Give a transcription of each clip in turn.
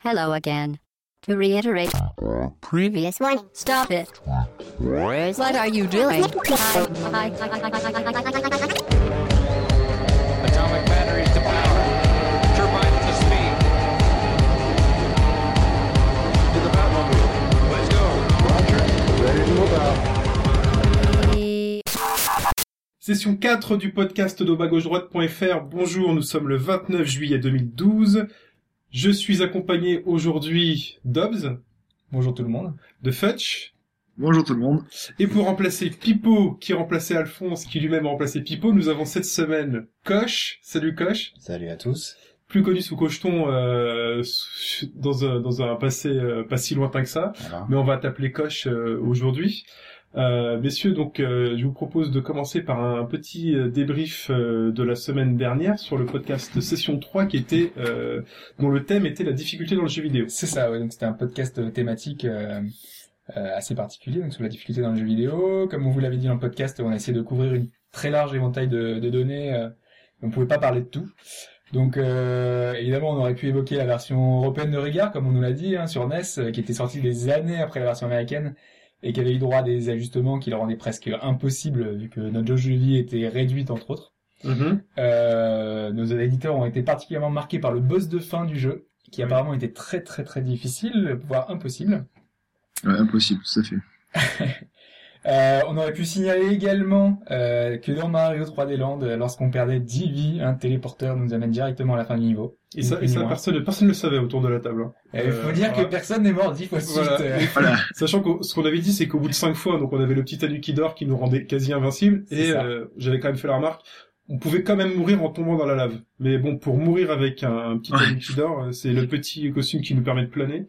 Hello again. To reiterate, previous one, stop it. What are you doing? Atomic batteries to power. Turbines to speed. To the Batmobile. Let's go. Session 4 du podcast d'Aubagauche-Droite.fr. Bonjour, nous sommes le 29 juillet 2012. Je suis accompagné aujourd'hui d'Obs, Bonjour tout le monde. de Futch, Bonjour tout le monde. et pour remplacer Pipo, qui remplaçait Alphonse, qui lui-même a remplacé Pipo, nous avons cette semaine Coche. Salut Coche. Salut à tous. Plus connu sous Cocheton euh, dans, un, dans un passé euh, pas si lointain que ça. Voilà. mais on va t'appeler Coche euh, aujourd'hui. Euh, messieurs, donc euh, je vous propose de commencer par un petit euh, débrief euh, de la semaine dernière sur le podcast Session 3 qui était dont le thème était la difficulté dans le jeu vidéo. C'est ça, ouais, donc c'était un podcast thématique assez particulier, donc sur la difficulté dans le jeu vidéo. Comme on vous l'avait dit dans le podcast, on a essayé de couvrir une très large éventail de, données. on pouvait pas parler de tout. Donc évidemment, on aurait pu évoquer la version européenne de Rigard, comme on nous l'a dit, hein, sur NES, qui était sortie des années après la version américaine et qui avait eu droit à des ajustements qui le rendaient presque impossible vu que notre jeu de vie était réduite entre autres. Euh, nos éditeurs ont été particulièrement marqués par le boss de fin du jeu, qui Oui. apparemment était très très très difficile, voire impossible. Ouais, impossible, tout à fait. Euh, on aurait pu signaler également euh, que dans Mario 3D Land, lorsqu'on perdait 10 vies, un téléporteur nous amène directement à la fin du niveau. Et ça, et ça personne, personne ne le savait autour de la table. hein. Et Il faut Euh, dire que personne n'est mort 10 fois de suite. Voilà. euh. Voilà. Sachant que ce qu'on avait dit, c'est qu'au bout de cinq fois, donc on avait le petit Tanuki d'or qui nous rendait quasi invincible, et euh, j'avais quand même fait la remarque, on pouvait quand même mourir en tombant dans la lave. Mais bon, pour mourir avec un, un petit Ouais. Tanuki d'or, euh, c'est le petit costume qui nous permet de planer.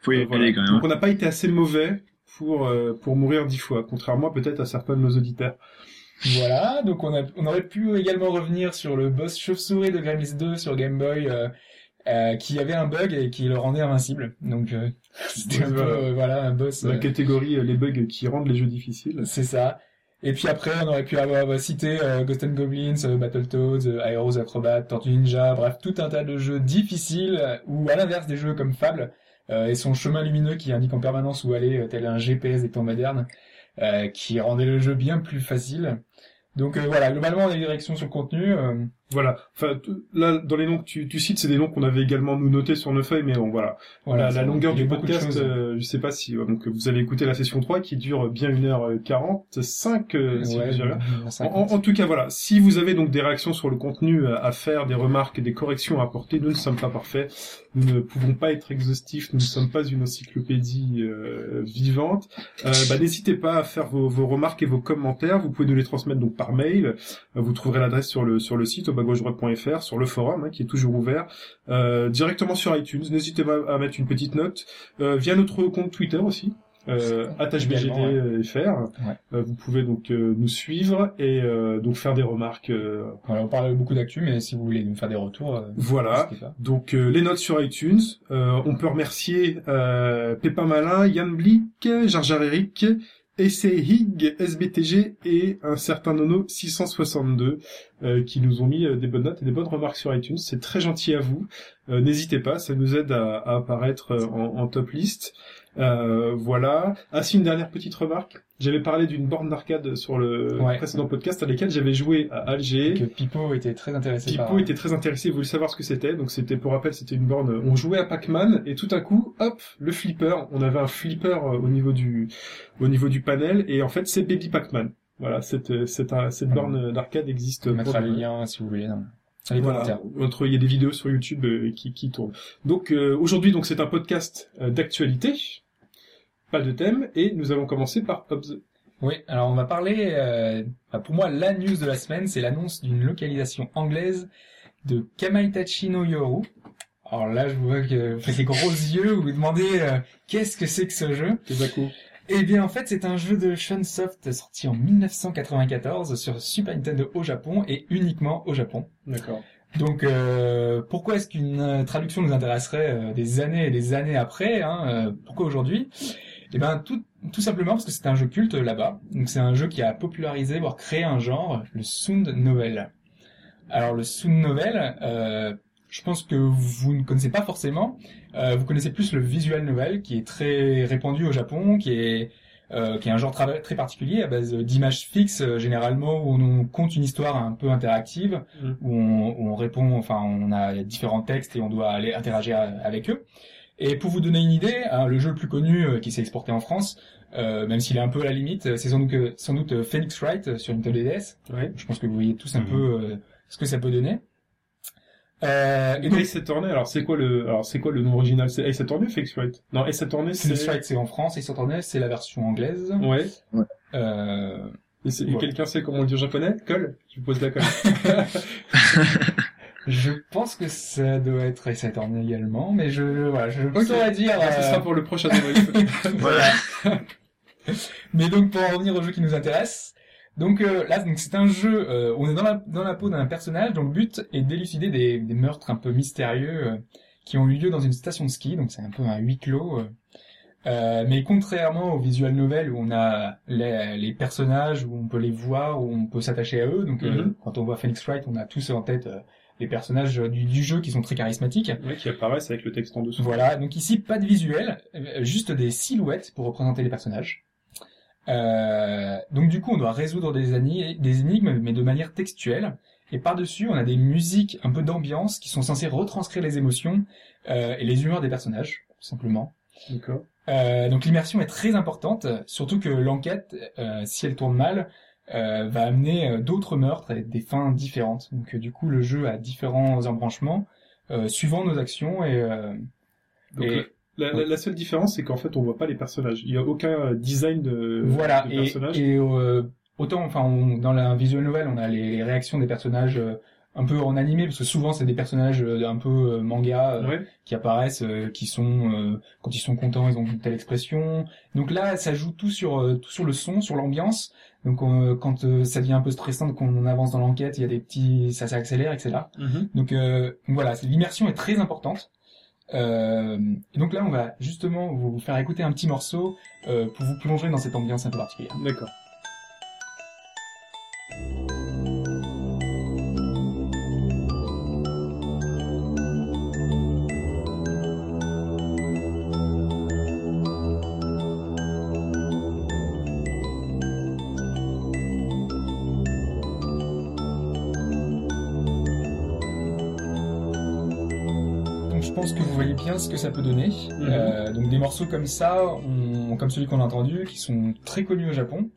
Faut y Euh, voilà. aller quand même. Donc on n'a pas été assez mauvais pour euh, pour mourir dix fois, contrairement peut-être à certains de nos auditeurs. Voilà, donc on, a, on aurait pu également revenir sur le boss chauve-souris de Gremlins 2 sur Game Boy, euh, euh, qui avait un bug et qui le rendait invincible. Donc euh, c'était un peu, Voilà. euh, un boss... La euh, catégorie les bugs qui rendent les jeux difficiles. C'est ça. Et puis après, on aurait pu avoir bah, cité euh, Ghost and Goblins, Battletoads, Aeros Acrobat, Tortue Ninja, bref, tout un tas de jeux difficiles, ou à l'inverse des jeux comme Fable, euh, et son chemin lumineux qui indique en permanence où aller, tel un GPS des temps modernes, qui rendait le jeu bien plus facile. Donc euh, voilà, globalement, on a des directions sur le contenu. Voilà. Enfin là dans les noms que tu, tu cites, c'est des noms qu'on avait également nous notés sur nos feuilles, mais bon voilà. voilà, la, longueur du podcast, euh, je sais pas si euh, donc vous avez écouté la session 3 qui dure bien 1h45 euh, si Ouais, je dirais. euh, En, 50. en- en tout cas, voilà. Si vous avez donc des réactions sur le contenu euh, à faire, des remarques, des corrections à apporter, nous ne sommes pas parfaits. Nous ne pouvons pas être exhaustifs. Nous ne sommes pas une encyclopédie euh, vivante. Euh, bah, n'hésitez pas à faire vos, vos remarques et vos commentaires. Vous pouvez nous les transmettre donc par mail. Vous trouverez l'adresse sur le sur le site au droite.fr, sur le forum hein, qui est toujours ouvert, euh, directement sur iTunes. N'hésitez pas à mettre une petite note euh, via notre compte Twitter aussi. Euh, Également, ouais. attachbgd.fr. Euh, vous pouvez donc nous suivre et donc faire des remarques. Voilà, on parle beaucoup d'actu, mais si vous voulez nous faire des retours, voilà. Donc les notes sur iTunes. On peut remercier Pépin Malin, Yann Blick, Jar Eric, Hig, SBTG et un certain Nono 662 euh, qui nous ont mis euh, des bonnes notes et des bonnes remarques sur iTunes. C'est très gentil à vous. Euh, N'hésitez pas, ça nous aide à, apparaître euh, en top list. Euh, voilà. Ah si, une dernière petite remarque. J'avais parlé d'une borne d'arcade sur le Ouais. précédent podcast à laquelle j'avais joué à Alger. Que Pipo était très intéressé par... Pipo était très intéressé, il voulait savoir ce que c'était. Donc c'était, pour rappel, c'était une borne. On jouait à Pac-Man et tout à coup, hop, le flipper. On avait un flipper euh, au niveau du, au niveau du panel et en fait c'est Baby Pac-Man. Voilà, cette, euh, cette, euh, cette borne d'arcade existe. On mettra les liens si vous voulez. commentaires. Voilà, entre il y a des vidéos sur YouTube euh, qui, qui tournent. Donc euh, aujourd'hui, donc c'est un podcast euh, d'actualité, pas de thème, et nous allons commencer par Hobbs. Oui, alors on va parler, euh, bah, pour moi, la news de la semaine, c'est l'annonce d'une localisation anglaise de Kamaitachi no Yoru. Alors là, je vois que vous faites les gros yeux, vous vous demandez euh, qu'est-ce que c'est que ce jeu? Eh bien, en fait, c'est un jeu de Shunsoft sorti en 1994 sur Super Nintendo au Japon et uniquement au Japon. D'accord. Donc, euh, pourquoi est-ce qu'une traduction nous intéresserait euh, des années et des années après hein, euh, Pourquoi aujourd'hui? Eh ben, tout, tout simplement parce que c'est un jeu culte euh, là-bas. Donc, c'est un jeu qui a popularisé, voire créé un genre, le sound novel. Alors, le sound novel, euh, je pense que vous ne connaissez pas forcément. Euh, vous connaissez plus le visual novel, qui est très répandu au Japon, qui est euh, qui est un genre très particulier à base d'images fixes euh, généralement où on compte une histoire un peu interactive Mm. où, on, où on répond enfin on a différents textes et on doit aller interagir avec eux et pour vous donner une idée hein, le jeu le plus connu euh, qui s'est exporté en France euh, même s'il est un peu à la limite euh, c'est sans doute, sans doute Phoenix Wright sur Nintendo DS Ouais. je pense que vous voyez tous un Mhm. peu ce que ça peut donner euh, et donc Ace Attorney, alors c'est quoi le, alors c'est quoi le nom original? C'est Ace Attorney ou Phoenix Wright? Non, Ace Attorney, c'est. Phoenix Wright c'est en France et Attorney c'est la version anglaise Ouais. euh, Et, quelqu'un sait comment on dit en japonais? Colle Je vous pose la colle. Je pense que ça doit être Ace Attorney également, mais je, voilà, je Ok. saurais dire. Ah, ce euh, sera pour le prochain voilà. mais donc pour en revenir au jeu qui nous intéresse, donc euh, là donc c'est un jeu, euh, on est dans la dans la peau d'un personnage dont le but est d'élucider des, des meurtres un peu mystérieux euh, qui ont eu lieu dans une station de ski, donc c'est un peu un huis clos. euh. Euh, mais contrairement au visual novel où on a les, les personnages où on peut les voir où on peut s'attacher à eux donc euh, Mhm. quand on voit Phoenix Wright on a tous en tête euh, les personnages du, du jeu qui sont très charismatiques ouais, qui apparaissent avec le texte en dessous. voilà, donc ici pas de visuel, euh, juste des silhouettes pour représenter les personnages. Euh, donc du coup, on doit résoudre des énigmes, mais de manière textuelle. Et par-dessus, on a des musiques un peu d'ambiance qui sont censées retranscrire les émotions euh, et les humeurs des personnages, tout simplement. D'accord. Euh, donc l'immersion est très importante, surtout que l'enquête, euh, si elle tourne mal, euh, va amener euh, d'autres meurtres et des fins différentes. Donc euh, du coup, le jeu a différents embranchements euh, suivant nos actions et, euh, Donc et- la, la, la seule différence, c'est qu'en fait, on voit pas les personnages. Il y a aucun design de, voilà. de Et, personnages. et euh, autant, enfin, on- dans la visual novel, on a les, les réactions des personnages euh, un peu en animé, parce que souvent c'est des personnages euh, un peu euh, manga Ouais. qui apparaissent, euh, qui sont euh, quand ils sont contents, ils ont une telle expression. Donc là, ça joue tout sur euh, tout sur le son, sur l'ambiance. Donc euh, quand euh, ça devient un peu stressant, qu'on avance dans l'enquête, il y a des petits, ça s'accélère, etc. Mhm. Donc, euh, voilà, l'immersion est très importante. Euh, et donc là, on va justement vous faire écouter un petit morceau euh, pour vous plonger dans cette ambiance un peu particulière. D'accord. Ça peut donner. Mhm. Euh, donc des morceaux comme ça, on- comme celui qu'on a entendu, qui sont très connus au Japon.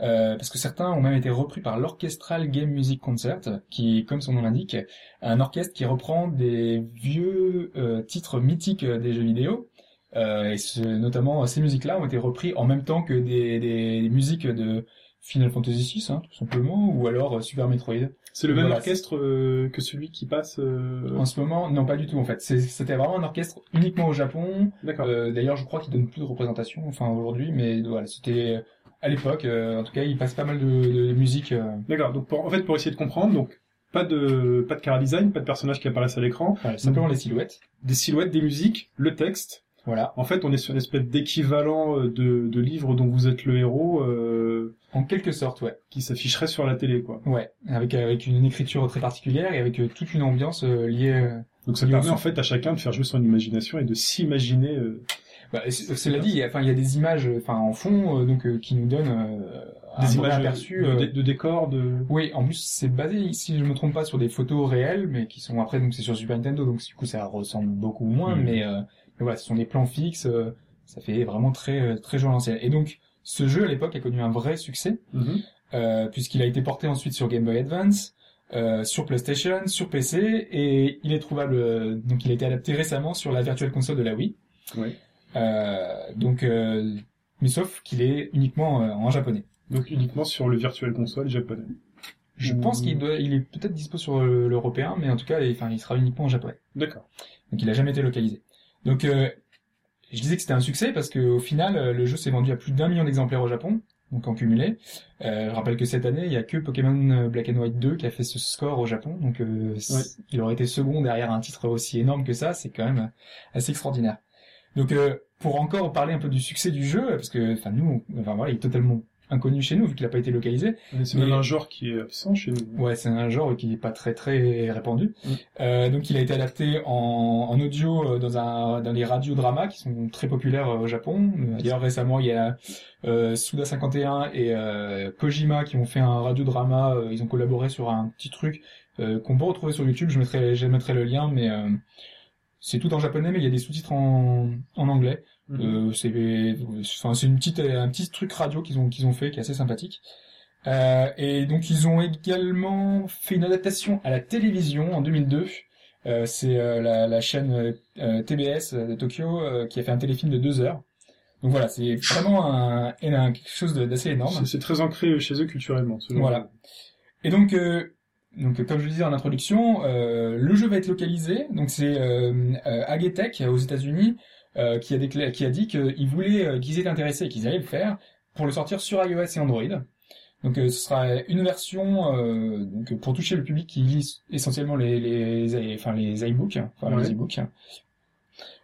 Euh, parce que certains ont même été repris par l'Orchestral Game Music Concert, qui, comme son nom l'indique, un orchestre qui reprend des vieux euh, titres mythiques des jeux vidéo. Et ce- notamment, ces musiques-là ont été repris en même temps que des, des, des musiques de Final Fantasy VI, hein, tout simplement, ou alors Super Metroid. C'est le même Voilà. orchestre euh, que celui qui passe. euh, En ce moment, non, pas du tout en fait. C'était vraiment un orchestre uniquement au Japon. D'accord. Euh, D'ailleurs, je crois qu'il donne plus de représentation, enfin aujourd'hui, mais voilà, c'était à l'époque. euh, en tout cas, il passe pas mal de, de, musique. euh, D'accord. Donc pour, en fait, pour essayer de comprendre, donc pas de pas de car design, pas de personnages qui apparaissent à l'écran, voilà, simplement les silhouettes. des silhouettes, des musiques, le texte. Voilà, En fait, on est sur une espèce d'équivalent euh, de, de livre dont vous êtes le héros euh, en quelque sorte, ouais, qui s'afficherait sur la télé, quoi. ouais, avec avec une écriture très particulière et avec euh, toute une ambiance euh, liée. Donc ça Et permet en fait à chacun de faire jouer son imagination et de s'imaginer. euh, Bah, cela dit, il y a- enfin, il y a des images, enfin, en fond, euh, donc, euh, qui nous donnent euh, des images aperçu. de, de- de décors, de. Oui, en plus c'est basé, si je me trompe pas, sur des photos réelles, mais qui sont après donc c'est sur Super Nintendo, donc du coup ça ressemble beaucoup moins, Mhm. mais, euh, mais voilà, ce sont des plans fixes, euh, ça fait vraiment très euh, très jeu à l'ancienne. Et donc ce jeu à l'époque a connu un vrai succès euh, puisqu'il a été porté ensuite sur Game Boy Advance, euh, sur PlayStation, sur PC, et il est trouvable, euh, donc il a été adapté récemment sur la Virtual Console de la Wii. Ouais. Euh, donc, euh, mais sauf qu'il est uniquement en japonais. Donc uniquement sur le Virtual Console japonais. Je Ou- pense qu'il doit, il est peut-être dispo sur le- l'européen, mais en tout cas, il, enfin, il sera uniquement en japonais. D'accord. Donc, il a jamais été localisé. Donc, euh, je disais que c'était un succès parce qu'au final, euh, le jeu s'est vendu à plus d'un million d'exemplaires au Japon, donc en cumulé. Euh, je rappelle que cette année, il y a que Pokémon Black and White 2 qui a fait ce score au Japon, donc euh, il aurait été second derrière un titre aussi énorme que ça, c'est quand même assez extraordinaire. Donc, euh, pour encore parler un peu du succès du jeu, parce que, enfin, nous, on- enfin voilà, il est totalement inconnu chez nous vu qu'il a pas été localisé. C'est même un genre qui est absent chez nous. Ouais, c'est un genre qui n'est pas très très répandu. Mm. Euh, donc il a été adapté en, en audio euh, dans un dans les radiodramas qui sont très populaires euh, au Japon. D'ailleurs récemment il y a euh, Suda 51 et euh, Kojima qui ont fait un radiodrama. ils ont collaboré sur un petit truc qu'on peut retrouver sur YouTube. Je mettrai je mettrai le lien, mais c'est tout en japonais, mais il y a des sous-titres en, en anglais. Euh, c'est enfin c'est une petite un petit truc radio qu'ils ont qu'ils ont fait qui est assez sympathique. Euh, et donc ils ont également fait une adaptation à la télévision en 2002. Euh, c'est euh, la, la chaîne euh, euh, TBS de Tokyo euh, qui a fait un téléfilm de deux heures. Donc voilà, c'est vraiment un, un- quelque chose d'assez énorme. C'est- très ancré chez eux culturellement. ce genre Voilà. de- Et donc, euh, donc comme je le disais en introduction, euh, le jeu va être localisé. Donc c'est euh, euh, Agetech aux États-Unis euh, qui a qui a dit qu'ils voulaient, euh, qu'ils étaient intéressés et qu'ils allaient le faire pour le sortir sur iOS et Android. Donc euh, ce sera une version euh, donc pour toucher le public qui lit essentiellement les les, enfin les iBooks, enfin Ouais. les e-books.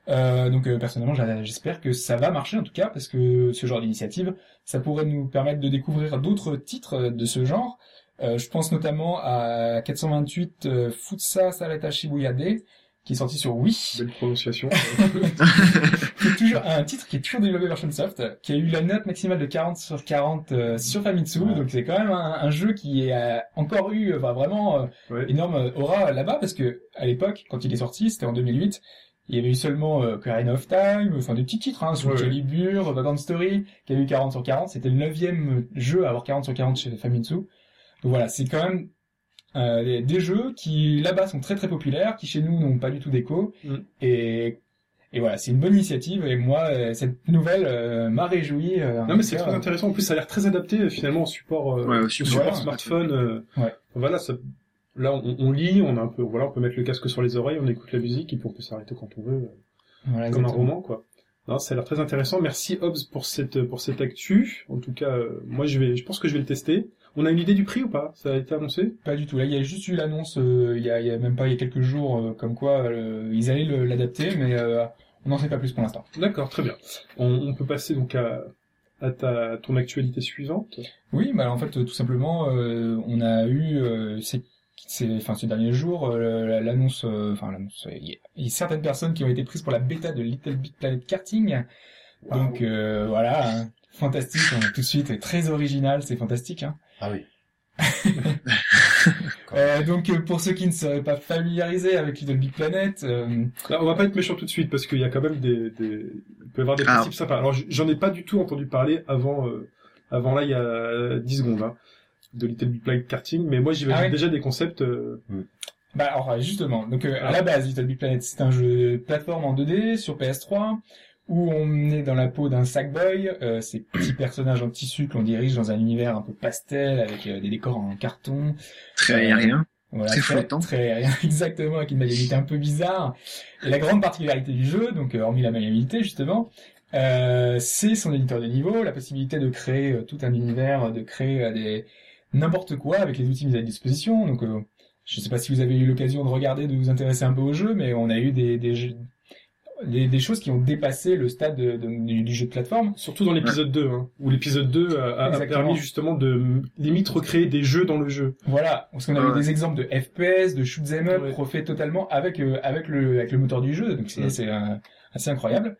Euh, donc euh, personnellement j'espère que ça va marcher en tout cas parce que ce genre d'initiative ça pourrait nous permettre de découvrir d'autres titres de ce genre. Euh, je pense notamment à 428 euh, Futsa Salata Shibuya D qui est sorti sur Wii. Belle prononciation. qui est toujours un titre qui est toujours développé par Shunsoft, qui a eu la note maximale de 40 sur 40 euh, sur Famitsu, Ouais. donc c'est quand même un, un jeu qui a encore eu euh, vraiment euh, Ouais. énorme aura là-bas parce que à l'époque, quand il est sorti, c'était en 2008, il y avait eu seulement euh, of Time, enfin des petits titres, hein, sur Ouais, ouais. Calibur, Vagrant Story, qui a eu 40 sur 40, c'était le neuvième jeu à avoir 40 sur 40 chez Famitsu. Donc voilà, c'est quand même euh, des, des jeux qui là-bas sont très très populaires, qui chez nous n'ont pas du tout d'écho, Mm. et et voilà, c'est une bonne initiative et moi euh, cette nouvelle euh, m'a réjoui. euh, Non mais c'est très intéressant. En plus, ça a l'air très adapté euh, finalement au support, euh, Ouais, au support, smartphone. euh, Ouais. Voilà, ça, là on, on lit, on a un peu, voilà, on peut mettre le casque sur les oreilles, on écoute la musique et puis on peut s'arrêter quand on veut, euh, voilà, comme un roman quoi. Non, ça a l'air très intéressant. Merci Hobbs pour cette pour cette actu. En tout cas, euh, moi je vais, je pense que je vais le tester. On a une idée du prix ou pas? Ça a été annoncé? Pas du tout. Là, il y a juste eu l'annonce, euh, il y, a, il y a même pas il y a quelques jours, euh, comme quoi euh, ils allaient l'adapter, mais euh, on n'en sait pas plus pour l'instant. D'accord, très bien. On, on peut passer donc à à ta ton actualité suivante. Oui, bah en fait, tout simplement, euh, on a eu euh, ces, ces, enfin, ces derniers jours euh, l'annonce, euh, enfin l'annonce, il y, y a certaines personnes qui ont été prises pour la bêta de Little Big Planet Karting. Donc euh, voilà, hein, fantastique, est tout de suite très original, c'est fantastique. Hein. Ah oui. Euh, donc euh, pour ceux qui ne seraient pas familiarisés avec Little Big Planet, euh, Là, on va pas être méchant tout de suite parce qu'il y a quand même des, des... il peut y avoir des Ah. principes sympas. Alors j'en ai pas du tout entendu parler avant euh, avant là il y a 10 secondes hein, de Little Big Planet Karting, mais moi j'imagine Ah ouais déjà des concepts. euh, Bah alors euh, justement, donc euh, à Ah. la base Little Big Planet c'est un jeu de plateforme en 2D sur PS3 où on est dans la peau d'un Sackboy, euh, ces petits personnages en tissu que l'on dirige dans un univers un peu pastel avec euh, des décors en carton, Très aérien. voilà, Très flottant. très aérien, exactement avec une maniabilité un peu bizarre. Et la grande particularité du jeu, donc euh, hormis la maniabilité justement, euh, c'est son éditeur de niveau, la possibilité de créer tout un univers, de créer des n'importe quoi avec les outils mis à disposition. Donc euh, je sais pas si vous avez eu l'occasion de regarder, de vous intéresser un peu au jeu, mais on a eu des, des, jeux- des, des choses qui ont dépassé le stade de- de- du, du jeu de plateforme. Surtout dans l'épisode 2, hein, où l'épisode 2 a, a- permis justement de limite recréer des jeux dans le jeu. Voilà, parce qu'on a Ouais. eu des exemples de FPS, de shoot 'em up Ouais. refait totalement avec euh, avec le avec le moteur du jeu, donc c'est Ouais. c'est euh, assez incroyable.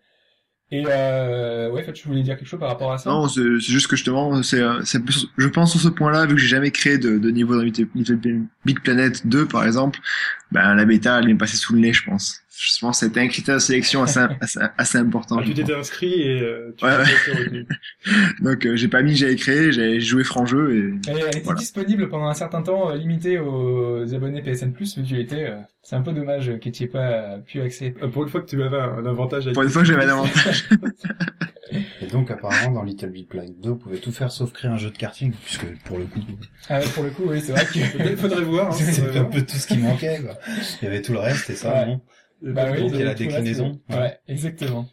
Et euh, ouais, en fait, je voulais dire quelque chose par rapport à ça? Non, c'est c'est juste que justement, c'est, euh, c'est plus- je pense sur ce point-là, vu que j'ai jamais créé de, de niveau dans Little Little Big Planet 2, par exemple, ben, la bêta, elle est passée sous le nez, je pense. Je pense que c'était un critère de sélection assez, assez, assez important. Ah, tu t'étais inscrit et euh, tu Ouais, as ouais. retenu. Donc, euh, j'ai pas mis j'avais créé, j'avais joué franc jeu et elle était Voilà. disponible pendant un certain temps, euh, limitée aux abonnés PSN+, vu que tu étais. euh, c'est un peu dommage que tu aies pas pu accéder. Euh, Pour une fois que tu avais un, un avantage à pour une fois que j'avais un avantage. Et donc, apparemment, dans Little Big Planet 2, vous pouvez tout faire sauf créer un jeu de karting, puisque pour le coup, Ah, pour le coup, oui, c'est vrai que. Il faudrait voir. Hein, c'est un peu tout ce qui manquait, quoi. Il y avait tout le reste, et ça, Ouais. non? Bah oui, Donc, il y a la déclinaison. Ouais, exactement.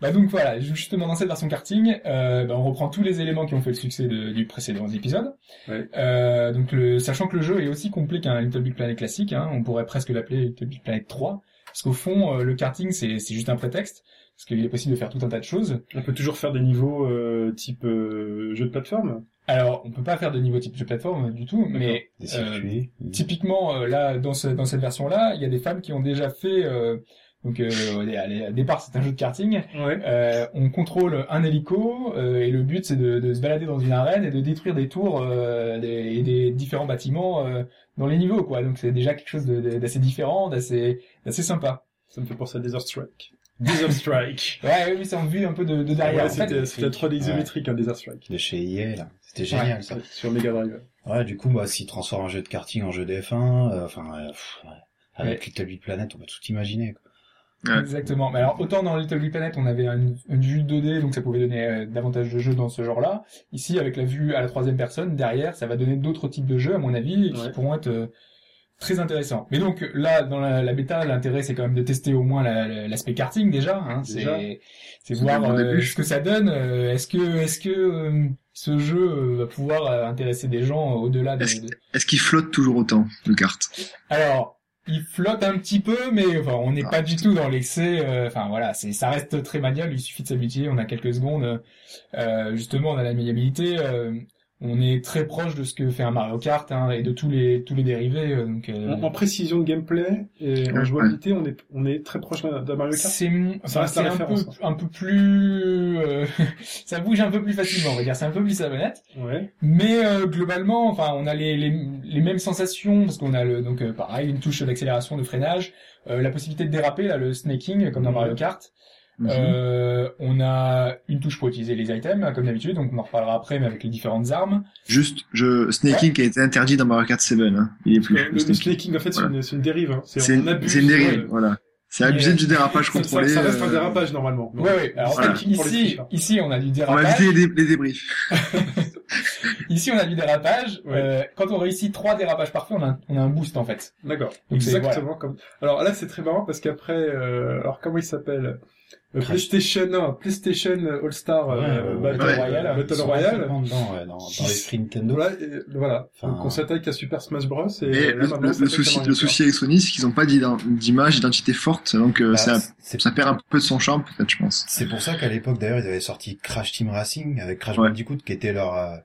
Bah donc voilà, justement dans cette version karting, euh, bah, on reprend tous les éléments qui ont fait le succès de- du précédent épisode. Ouais. Euh, donc le, sachant que le jeu est aussi complet qu'un Little Big Planet classique, hein, on pourrait presque l'appeler Little Big Planet 3, parce qu'au fond euh, le karting c'est c'est juste un prétexte, parce qu'il est possible de faire tout un tas de choses. On peut toujours faire des niveaux euh, type euh, jeu de plateforme. Alors, on peut pas faire de niveau type jeu plateforme du tout, mais Des euh, circuits. typiquement euh, là dans ce, dans cette version là, il y a des fans qui ont déjà fait euh, donc euh, allez, au départ c'est un jeu de karting. Ouais. Euh, on contrôle un hélico euh, et le but c'est de, de se balader dans une arène et de détruire des tours euh, des, et des différents bâtiments euh, dans les niveaux quoi. Donc c'est déjà quelque chose de- de- d'assez différent, d'assez d'assez sympa. Ça me fait penser à Desert Strike. Desert Strike. Ouais, oui, c'est en vue un peu de, de derrière. Ouais, En fait, c'était c'était la 3D isométrique, un Desert Strike. De chez EA, là. C'était génial, ça. Sur Mega Drive. Ouais, du coup, bah, s'ils transforment un jeu de karting en jeu d'F1, euh, enfin, euh, pff, ouais. avec Ouais. Little Big Planet, on peut tout imaginer, quoi. Ouais. Exactement. Mais alors autant dans Little Big Planet, on avait une, une vue 2D, donc ça pouvait donner euh, davantage de jeux dans ce genre-là. Ici, avec la vue à la troisième personne, derrière, ça va donner d'autres types de jeux, à mon avis, qui Ouais. pourront être euh, très intéressants. Mais donc là, dans la, la bêta, l'intérêt, c'est quand même de tester au moins la- la- l'aspect karting déjà. Hein, Déjà. c'est voir euh, ce que ça donne. euh, est-ce que est-ce que euh, ce jeu euh, va pouvoir euh, intéresser des gens au-delà de, Est-ce de- est-ce qu'il flotte toujours autant, le kart? Alors, il flotte un petit peu, mais enfin, on n'est Ah, pas du tout dans l'excès. euh, Enfin voilà, c'est ça reste très maniable. Il suffit de s'habituer. On a quelques secondes. euh, justement, on a la maniabilité. euh, on est très proche de ce que fait un Mario Kart hein, et de tous les tous les dérivés. euh, donc, euh, En, en précision de gameplay et en jouabilité, on est, on est très proche d'un Mario Kart. c'est enfin, c'est un peu un peu plus euh, ça bouge un peu plus facilement. On va dire c'est un peu plus savonnette. Ouais. Mais euh, globalement, enfin, on a les, les, les mêmes sensations parce qu'on a le donc euh, pareil une touche d'accélération, de freinage, euh, la possibilité de déraper là, le snaking comme dans. Mario Kart. Mhm. Euh, on a une touche pour utiliser les items comme d'habitude, donc on en reparlera après, mais avec les différentes armes. Juste, je, snaking a été interdit dans Mario Kart 7, hein. Il est plus. Le, le snaking, en fait, c'est Voilà. une, c'est une dérive. Hein. C'est une, abuse. c'est une dérive, euh, voilà. C'est euh, du dérapage ça, contrôlé. ça reste un euh, dérapage normalement. Donc, ouais, ouais. Alors voilà. les ici, tricheurs. ici, on a du On va dérapage. éviter les, dé- les débriefs. Ici, on a du dérapage. Ouais. Euh, quand on réussit trois dérapages parfaits, on a, un- on a un boost en fait. D'accord. Exactement comme. Alors là, c'est très marrant parce qu'après, euh, alors comment il s'appelle? Euh. PlayStation, non, PlayStation All Star euh, Ouais, Battle ouais. Royale, Battle Royale. dedans, ouais, dans, dans l'esprit Nintendo. Voilà, et, voilà. Enfin, Donc on s'attaque à Super Smash Bros. Et, Et là, le, souci, le souci avec Sony, c'est qu'ils n'ont pas d'image, d'identité forte, donc euh, Bah, ça, c'est ça perd un peu de son charme, peut-être, je pense. c'est pour ça qu'à l'époque, d'ailleurs, ils avaient sorti Crash Team Racing avec Crash Ouais. Bandicoot, qui était leur, euh,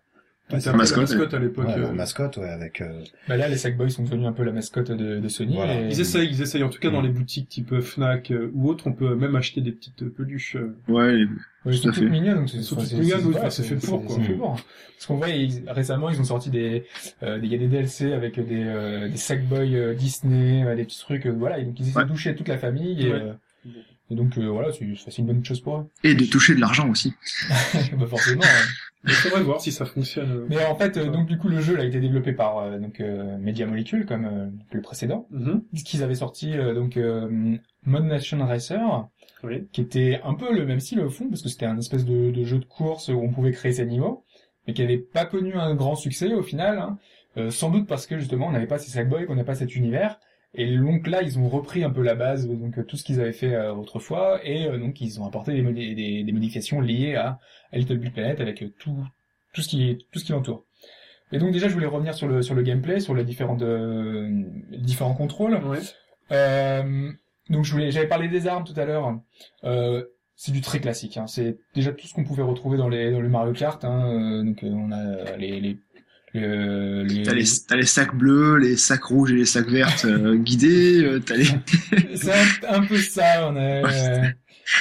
ouais, était c'est un peu mascotte, la mascotte à l'époque. ouais, euh. mascotte, ouais, avec, euh, Bah là, les Sackboys sont devenus un peu la mascotte de, de Sony. Voilà. et- Ils essayent, ils essayent. En tout cas, dans Mm. les boutiques type euh, Fnac euh, ou autres, on peut même acheter des petites euh, peluches. euh, Ouais, les- Ouais, Tout à fait. mignonnes, donc c'est Ils sont toutes c'est- mignonnes, c'est- oui, voilà, c'est fait pour, quoi. C'est fait pour. Parce qu'on voit, ils- récemment, ils ont sorti des, euh, il y a des DLC avec des, euh, des Sackboy euh, Disney, euh, des petits trucs, euh, voilà, et donc ils essaient Ouais. de toucher toute la famille, et, Ouais. euh, et donc euh, voilà, c'est c'est une bonne chose pour eux. Et de toucher de l'argent aussi. bah forcément. Il faudrait voir si ça fonctionne. euh. Mais en fait, euh, donc du coup, le jeu là, a été développé par euh, donc euh, Media Molecule, comme euh, le précédent, Mhm. qu'ils avaient sorti euh, donc euh, Mod Nation Racer, Oui. qui était un peu le même style au fond, parce que c'était un espèce de, de jeu de course où on pouvait créer ses niveaux, mais qui n'avait pas connu un grand succès au final, hein. Euh, sans doute parce que justement on n'avait pas ces Sackboy, qu'on n'a pas cet univers, et donc là ils ont repris un peu la base, donc euh, tout ce qu'ils avaient fait euh, autrefois, et euh, donc ils ont apporté des, modi- des, des modifications liées à, à Little Big Planet avec tout, tout ce qui tout ce qui l'entoure. Et donc déjà je voulais revenir sur le sur le gameplay, sur les différentes euh, différents contrôles. Ouais. Euh, donc je voulais, j'avais parlé des armes tout à l'heure. Euh, c'est du très classique. Hein. C'est déjà tout ce qu'on pouvait retrouver dans les dans le Mario Kart. Hein. Donc on a les les le- les, T'as les, sacs bleus, les sacs rouges et les sacs verts euh, guidés, euh, t'as les... c'est un, un peu ça. On a, euh,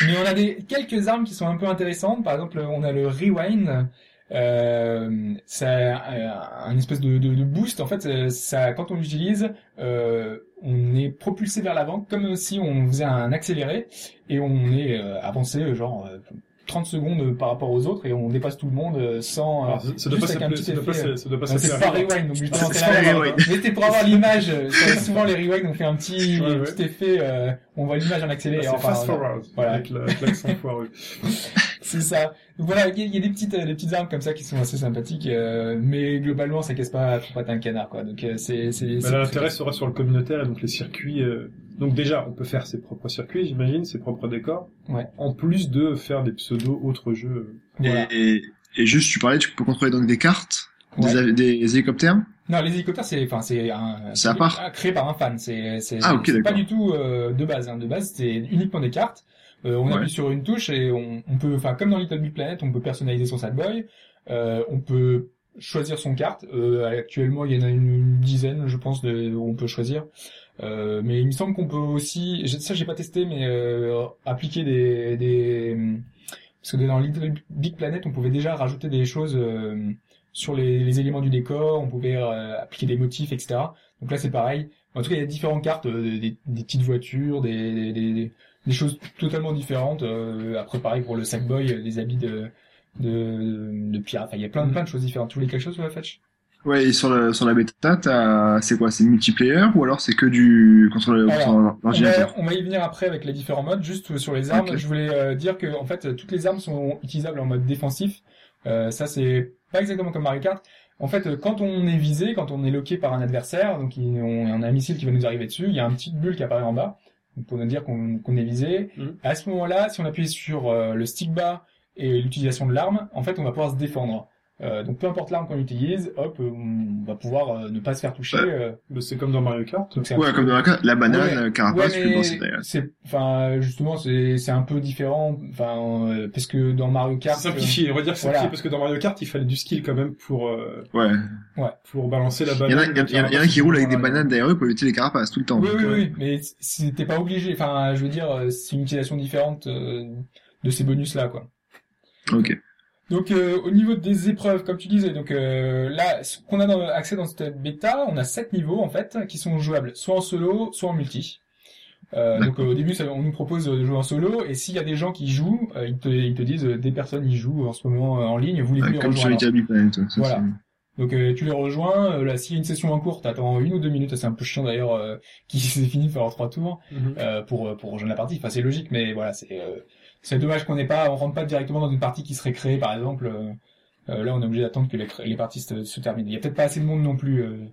mais on a des quelques armes qui sont un peu intéressantes. Par exemple, on a le rewind. Euh, c'est un, espèce de, de, de boost. En fait, euh, ça, quand on l'utilise, euh, on est propulsé vers l'avant, comme si on faisait un accéléré, et on est euh, avancé euh, genre euh, 30 secondes par rapport aux autres, et on dépasse tout le monde euh, sans. Euh, ça, doit avec un petit effet, non, c'est pas rewind. donc justement, c'est c'est la pas rewind. Mais c'était pour avoir l'image. euh, c'est souvent les rewind, on fait un petit, Ouais, ouais. petit effet, euh, on voit l'image en accéléré. C'est enfin, fast voilà. forward. Voilà. Avec l'accent foireux. C'est ça. Donc voilà, il y, a- il y a des petites, euh, des petites armes comme ça qui sont assez sympathiques, euh, mais globalement, ça casse pas trop patin un canard, quoi. Donc euh, c'est, c'est. Bah, l'intérêt sera sur le communautaire et donc les circuits. euh, Donc déjà, on peut faire ses propres circuits, j'imagine, ses propres décors. Ouais. En plus de faire des pseudo autres jeux. Voilà. Et, et juste, tu parlais, tu peux contrôler donc des cartes, Ouais. des, hélicoptères? Non, les hélicoptères, c'est, enfin, c'est un. C'est à part. Créé par un fan. C'est, c'est. Ah, ok, c'est pas du tout euh, de base. Hein. De base, c'est uniquement des cartes. Euh, on Ouais. appuie sur une touche et on, on peut, enfin, comme dans Little Big Planet, on peut personnaliser son Sackboy. Euh, on peut choisir son carte. Euh, actuellement, il y en a une, une dizaine, je pense, de, où on peut choisir. Euh, mais il me semble qu'on peut aussi, ça j'ai pas testé, mais euh, appliquer des, des, parce que dans Little Big Planet, on pouvait déjà rajouter des choses euh, sur les, les éléments du décor, on pouvait euh, appliquer des motifs, etc. Donc là c'est pareil. En tout cas, il y a différentes cartes, euh, des, des petites voitures, des, des, des, choses totalement différentes. Euh, après, pareil pour le Sackboy, euh, des habits de de, de pirate. Enfin, il y a plein de Mhm. plein de choses différentes. Tu voulais quelque chose sur la Fetch? Ouais, et sur la, sur la bêta, t'as, c'est quoi? C'est multiplayer ou alors c'est que du, contre le, sur on va, l'ordinateur? on va y venir après avec les différents modes. Juste sur les armes, je voulais euh, dire que en fait toutes les armes sont utilisables en mode défensif. Euh, ça c'est pas exactement comme Mario Kart. En fait, euh, quand on est visé, quand on est loqué par un adversaire, donc il- on, on a un missile qui va nous arriver dessus, il y a une petite bulle qui apparaît en bas pour nous dire qu'on est visé. Mhm. À ce moment-là, si on appuie sur euh, le stick bas et l'utilisation de l'arme, en fait, on va pouvoir se défendre. Euh, donc peu importe l'arme qu'on utilise, hop, euh, on va pouvoir euh, ne pas se faire toucher. Ouais. euh, Mais c'est comme dans Mario Kart. donc Ouais, comme dans la, ca- la banane, Ouais. euh, carapace, Ouais, plus mais pensé d'ailleurs. c'est, enfin, justement, c'est, c'est un peu différent, enfin, euh, parce que dans Mario Kart, simplifié, on va dire voilà. simplifié parce que dans Mario Kart, il fallait du skill quand même pour euh, Ouais. pour balancer la Il y en a, banane. il y en a- il y a- y en a qui roulent avec des bananes derrière eux pour éviter les carapaces tout le temps. Oui, donc, oui, euh, oui, mais c'était pas obligé. Enfin, je veux dire, euh, c'est une utilisation différente euh, de ces bonus-là, quoi. Ok. Donc, euh, au niveau des épreuves, comme tu disais, donc euh, là, ce qu'on a dans, accès dans cette bêta, on a sept niveaux en fait qui sont jouables, soit en solo, soit en multi. Euh, donc euh, au début, ça- on nous propose de jouer en solo, et s'il y a des gens qui jouent, euh, ils, te, ils te disent euh, des personnes y jouent en ce moment euh, en ligne, voulez-vous Ouais, les comme sur rejoindre Little Big Planet. ouais, ça, Voilà. Donc euh, tu les rejoins, euh, là s'il y a une session en cours, t'attends une ou deux minutes, c'est un peu chiant d'ailleurs, euh, qui s'est fini de faire en trois tours Mhm. euh, pour pour rejoindre la partie. Enfin c'est logique, mais voilà c'est euh, c'est dommage qu'on n'ait pas, on rentre pas directement dans une partie qui serait créée par exemple. euh, euh, là on est obligé d'attendre que les, parties se, terminent. Il y a peut-être pas assez de monde non plus. euh,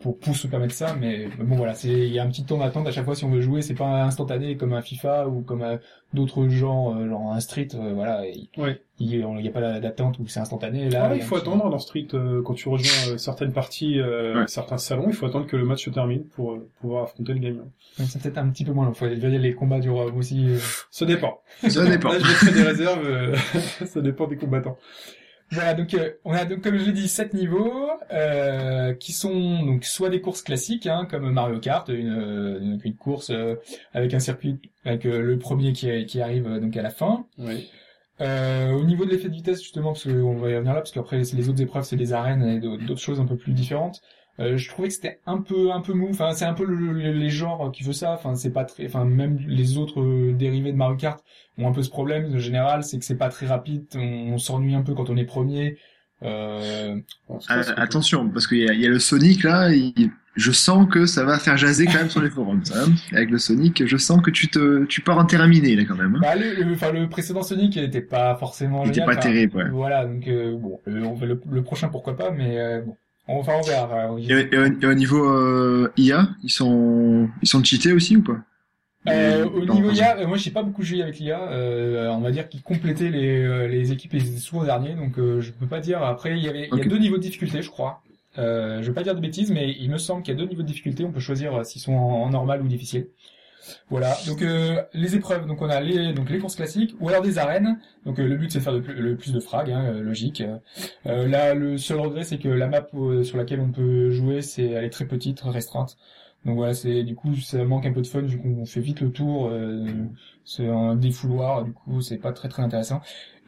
pour, pour se permettre ça, mais bon voilà, c'est il y a un petit temps d'attente à chaque fois si on veut jouer, c'est pas instantané comme un FIFA ou comme euh, d'autres genres, euh, genre un Street, euh, voilà, il Ouais. il y a, il y a pas d'attente où c'est instantané. Là, Ah, il faut attendre dans Street euh, quand tu rejoins euh, certaines parties, euh, Ouais. certains salons, il faut attendre que le match se termine pour euh, pouvoir affronter le gagnant. Donc, C'est peut-être un petit peu moins long. Faut vérifier les combats durent euh, aussi. euh. Ça dépend. Ça dépend. Là, je mettrai des réserves. euh, ça dépend des combattants. Voilà, donc euh, on a donc comme je l'ai dit sept niveaux euh, qui sont donc soit des courses classiques hein, comme Mario Kart, une, euh, une course euh, avec un circuit avec le premier qui, qui arrive donc à la fin. Oui. Euh, au niveau de l'effet de vitesse justement parce qu'on va y revenir là parce qu'après les autres épreuves c'est des arènes et d'autres choses un peu plus différentes. Euh, je trouvais que c'était un peu un peu mou. Enfin, c'est un peu le, le- les genres qui veut ça. Enfin, c'est pas très. Enfin, même les autres euh, dérivés de Mario Kart ont un peu ce problème. En général, c'est que c'est pas très rapide. On, on s'ennuie un peu quand on est premier. Euh, Bon, Ah, que- attention, parce qu'il y y a le Sonic là, il- je sens que ça va faire jaser quand même sur les forums. Ça. hein. Avec le Sonic, je sens que tu te, tu pars en terrain miné là quand même. Hein. bah, le, le- enfin, le précédent Sonic était pas forcément Il était génial. pas terrible, ouais. Voilà, donc euh, bon, euh, le, le prochain pourquoi pas, mais euh, on verra. Et, et au- et au niveau euh, IA, ils sont, ils sont cheatés aussi ou pas? Euh, au non, niveau. IA, euh, moi j'ai pas beaucoup joué avec l'IA. Euh, on va dire qu'ils complétaient les, euh, les équipes et ils étaient souvent derniers, donc euh, je peux pas dire. Après, il y avait, il y a deux niveaux de difficulté, je crois. Euh, je veux pas dire de bêtises, mais il me semble qu'il y a deux niveaux de difficulté. On peut choisir euh, s'ils sont en, en normal ou difficile. Voilà. Donc euh, les épreuves, donc on a les donc les courses classiques ou alors des arènes. Donc euh, le but c'est de faire le plus, de frags, hein, euh, logique. Euh, là, le seul regret c'est que la map euh, sur laquelle on peut jouer, c'est elle est très petite, très restreinte. Donc voilà, c'est du coup ça manque un peu de fun vu qu'on fait vite le tour. euh, c'est un défouloir, du coup c'est pas très très intéressant.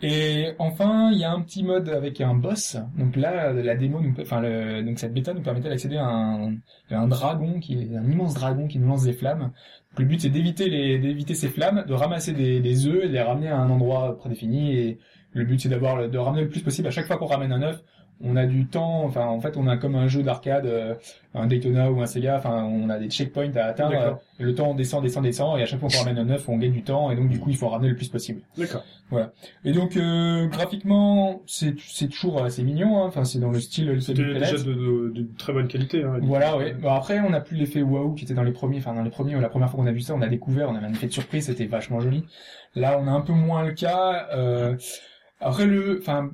Et enfin, il y a un petit mode avec un boss. Donc là, la démo, nous, enfin, donc cette bêta nous permettait d'accéder à un, à un dragon qui est un immense dragon qui nous lance des flammes. Le but c'est d'éviter les, d'éviter ces flammes, de ramasser des, des œufs et de les ramener à un endroit prédéfini. Et le but c'est d'avoir, de ramener le plus possible. À chaque fois qu'on ramène un œuf, on a du temps. Enfin, en fait, on a comme un jeu d'arcade, euh, un Daytona ou un Sega. Enfin, on a des checkpoints à atteindre. Et le temps on descend, descend, descend. Et à chaque fois qu'on ramène un œuf, on gagne du temps. Et donc du coup, il faut en ramener le plus possible. D'accord. Et donc euh, graphiquement, c'est c'est toujours assez mignon. hein. Enfin, c'est dans le style C'était déjà de, de, de très bonne qualité. Hein, Voilà, ouais. Bon, après, on n'a plus l'effet waouh qui était dans les premiers. Enfin, dans les premiers, la première fois qu'on a vu ça, on a découvert, on avait un effet de surprise, c'était vachement joli. Là, on a un peu moins le cas. Euh... Après, le, enfin,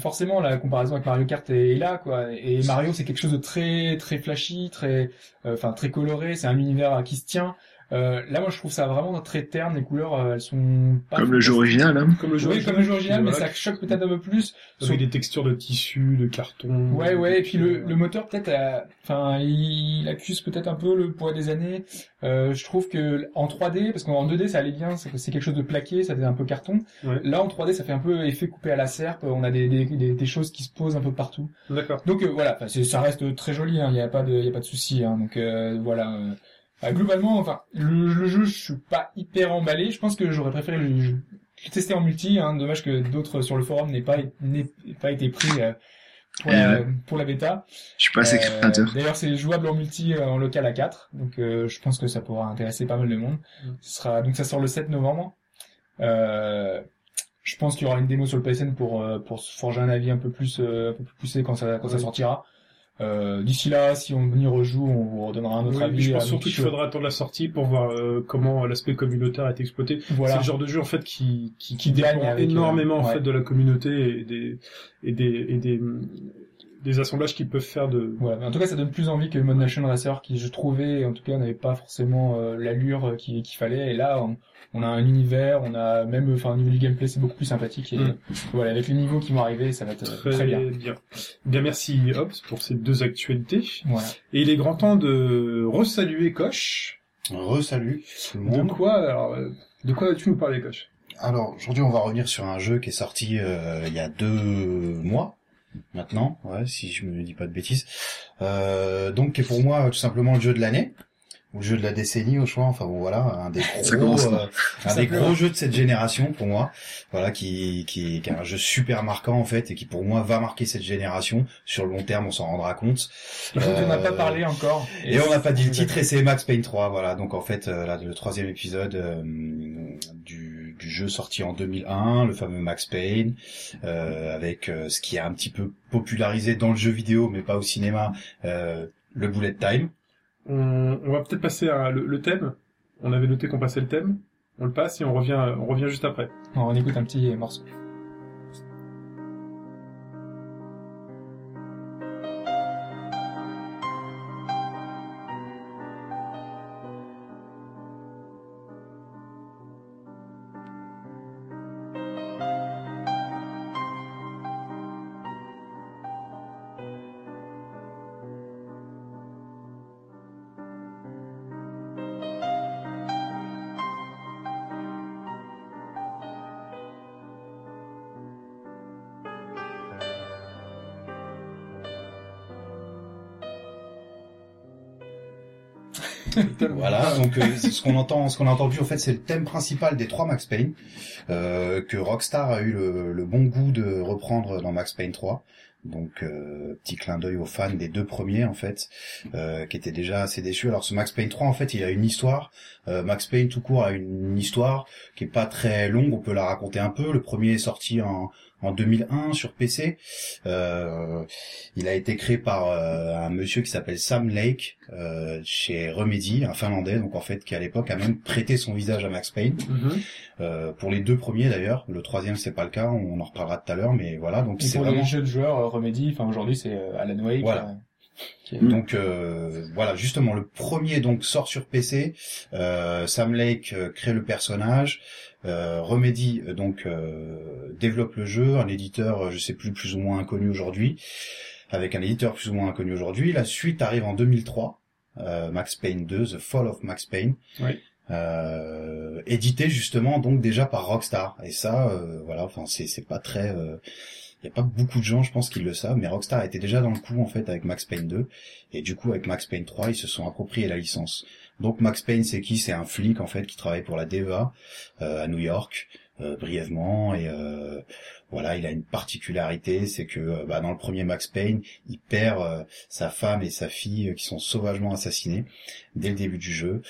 forcément, la comparaison avec Mario Kart est, est là, quoi. Et Mario, c'est quelque chose de très, très flashy, très, euh, enfin, très coloré. C'est un univers qui se tient. Euh, là, moi, je trouve ça vraiment très terne. Les couleurs, euh, elles sont pas Comme le jeu original, hein. Comme le jeu Oui, comme le jeu original, mais ça choque peut-être un peu plus. Avec des textures de tissu, de carton. Ouais, ouais, et puis le, le moteur peut-être, a- enfin, il, il accuse peut-être un peu le poids des années. Euh, je trouve que en 3D, parce qu'en 2D ça allait bien, c'est quelque chose de plaqué, ça faisait un peu carton. Ouais. Là en 3D ça fait un peu effet coupé à la serpe. On a des, des, des, des choses qui se posent un peu partout. D'accord. Donc euh, voilà, ça reste très joli, il n'y a pas de, y a pas de souci. Hein, donc euh, voilà. Bah, globalement, enfin, le, le jeu, je suis pas hyper emballé. Je pense que j'aurais préféré le, le tester en multi. Hein, dommage que d'autres sur le forum n'aient pas, n'aient pas été pris euh, pour, Eh la, pour la bêta. Je suis pas assez Euh, créateur. D'ailleurs, c'est jouable en multi euh, en local à 4, donc euh, je pense que ça pourra intéresser pas mal de monde. Mm. Ce sera donc ça sort le 7 novembre. Euh, je pense qu'il y aura une démo sur le PSN pour euh, pour se forger un avis un peu plus euh, un peu plus poussé quand ça quand ça sortira. Euh, D'ici là, si on y rejoue, on vous redonnera un autre Oui, avis. je pense surtout qu'il faudra attendre la sortie pour voir euh, comment l'aspect communautaire est exploité. Voilà. C'est le genre de jeu en fait qui qui, Qui dépend euh, énormément en fait de la communauté et des et des et des des assemblages qu'ils peuvent faire de Voilà. Mais En tout cas, ça donne plus envie que Mod Nation Racer, qui je trouvais, en tout cas, n'avait pas forcément euh, l'allure qu'il qu'il fallait. Et là, on, on a un univers, on a même, enfin, au niveau du gameplay, c'est beaucoup plus sympathique. Et Mm. voilà, avec les niveaux qui vont arriver, ça va être euh, très, très, bien. bien. Bien merci Hobbs pour ces deux actualités. Voilà. Et il est grand temps de resaluer Koch. Re-salut tout le De quoi alors euh, de quoi tu nous parler Koch? Alors aujourd'hui on va revenir sur un jeu qui est sorti euh, il y a deux mois maintenant, ouais, si je me dis pas de bêtises. Euh, donc qui est pour moi tout simplement le jeu de l'année ou le jeu de la décennie au choix. Enfin bon voilà, un des gros, euh, un des gros jeux de cette génération pour moi. Voilà qui qui, qui est un jeu super marquant en fait et qui pour moi va marquer cette génération sur le long terme. On s'en rendra compte. Et donc, on n'a pas Euh, parlé encore. Et on n'a pas dit le titre et c'est Max Payne 3, voilà. Donc en fait, euh, là, le troisième épisode euh, du, du jeu sorti en 2001, le fameux Max Payne, euh, avec euh, ce qui a un petit peu popularisé dans le jeu vidéo, mais pas au cinéma, euh, le bullet time. on, on va peut-être passer à le, le thème. On avait noté qu'on passait le thème. On le passe et on revient on revient juste après. On écoute un petit morceau. Donc euh, ce qu'on entend, ce qu'on a entendu en fait, c'est le thème principal des trois Max Payne euh, que Rockstar a eu le, le bon goût de reprendre dans Max Payne 3. Donc euh, petit clin d'œil aux fans des deux premiers en fait, euh, qui étaient déjà assez déçus. Alors ce Max Payne 3 en fait, il a une histoire. Euh, Max Payne tout court a une histoire qui est pas très longue. On peut la raconter un peu. Le premier est sorti en en 2001 sur PC. Euh, il a été créé par euh, un monsieur qui s'appelle Sam Lake euh, chez Remedy, un Finlandais, donc en fait qui à l'époque a même prêté son visage à Max Payne. Euh, pour les deux premiers d'ailleurs, le troisième c'est pas le cas, on en reparlera tout à l'heure, mais voilà, donc c'est pour vraiment. les jeux de joueurs, euh, Remedy, enfin, aujourd'hui, c'est euh, Alan Wake. Voilà. Donc euh, voilà, justement le premier donc sort sur PC. Euh, Sam Lake euh, crée le personnage. Euh, Remedy euh, donc euh, développe le jeu, un éditeur je sais plus plus ou moins inconnu aujourd'hui, avec un éditeur plus ou moins inconnu aujourd'hui. La suite arrive en 2003, euh, Max Payne 2, The Fall of Max Payne. Oui. Euh, édité justement donc déjà par Rockstar et ça euh, voilà enfin c'est c'est pas très il y a pas beaucoup de gens je pense qui le savent mais Rockstar était déjà dans le coup en fait avec Max Payne 2 et du coup avec Max Payne 3 ils se sont appropriés la licence. Donc Max Payne c'est qui? C'est un flic en fait qui travaille pour la DEA euh, à New York euh, brièvement et euh, voilà il a une particularité c'est que euh, bah, dans le premier Max Payne il perd euh, sa femme et sa fille euh, qui sont sauvagement assassinées dès le début du jeu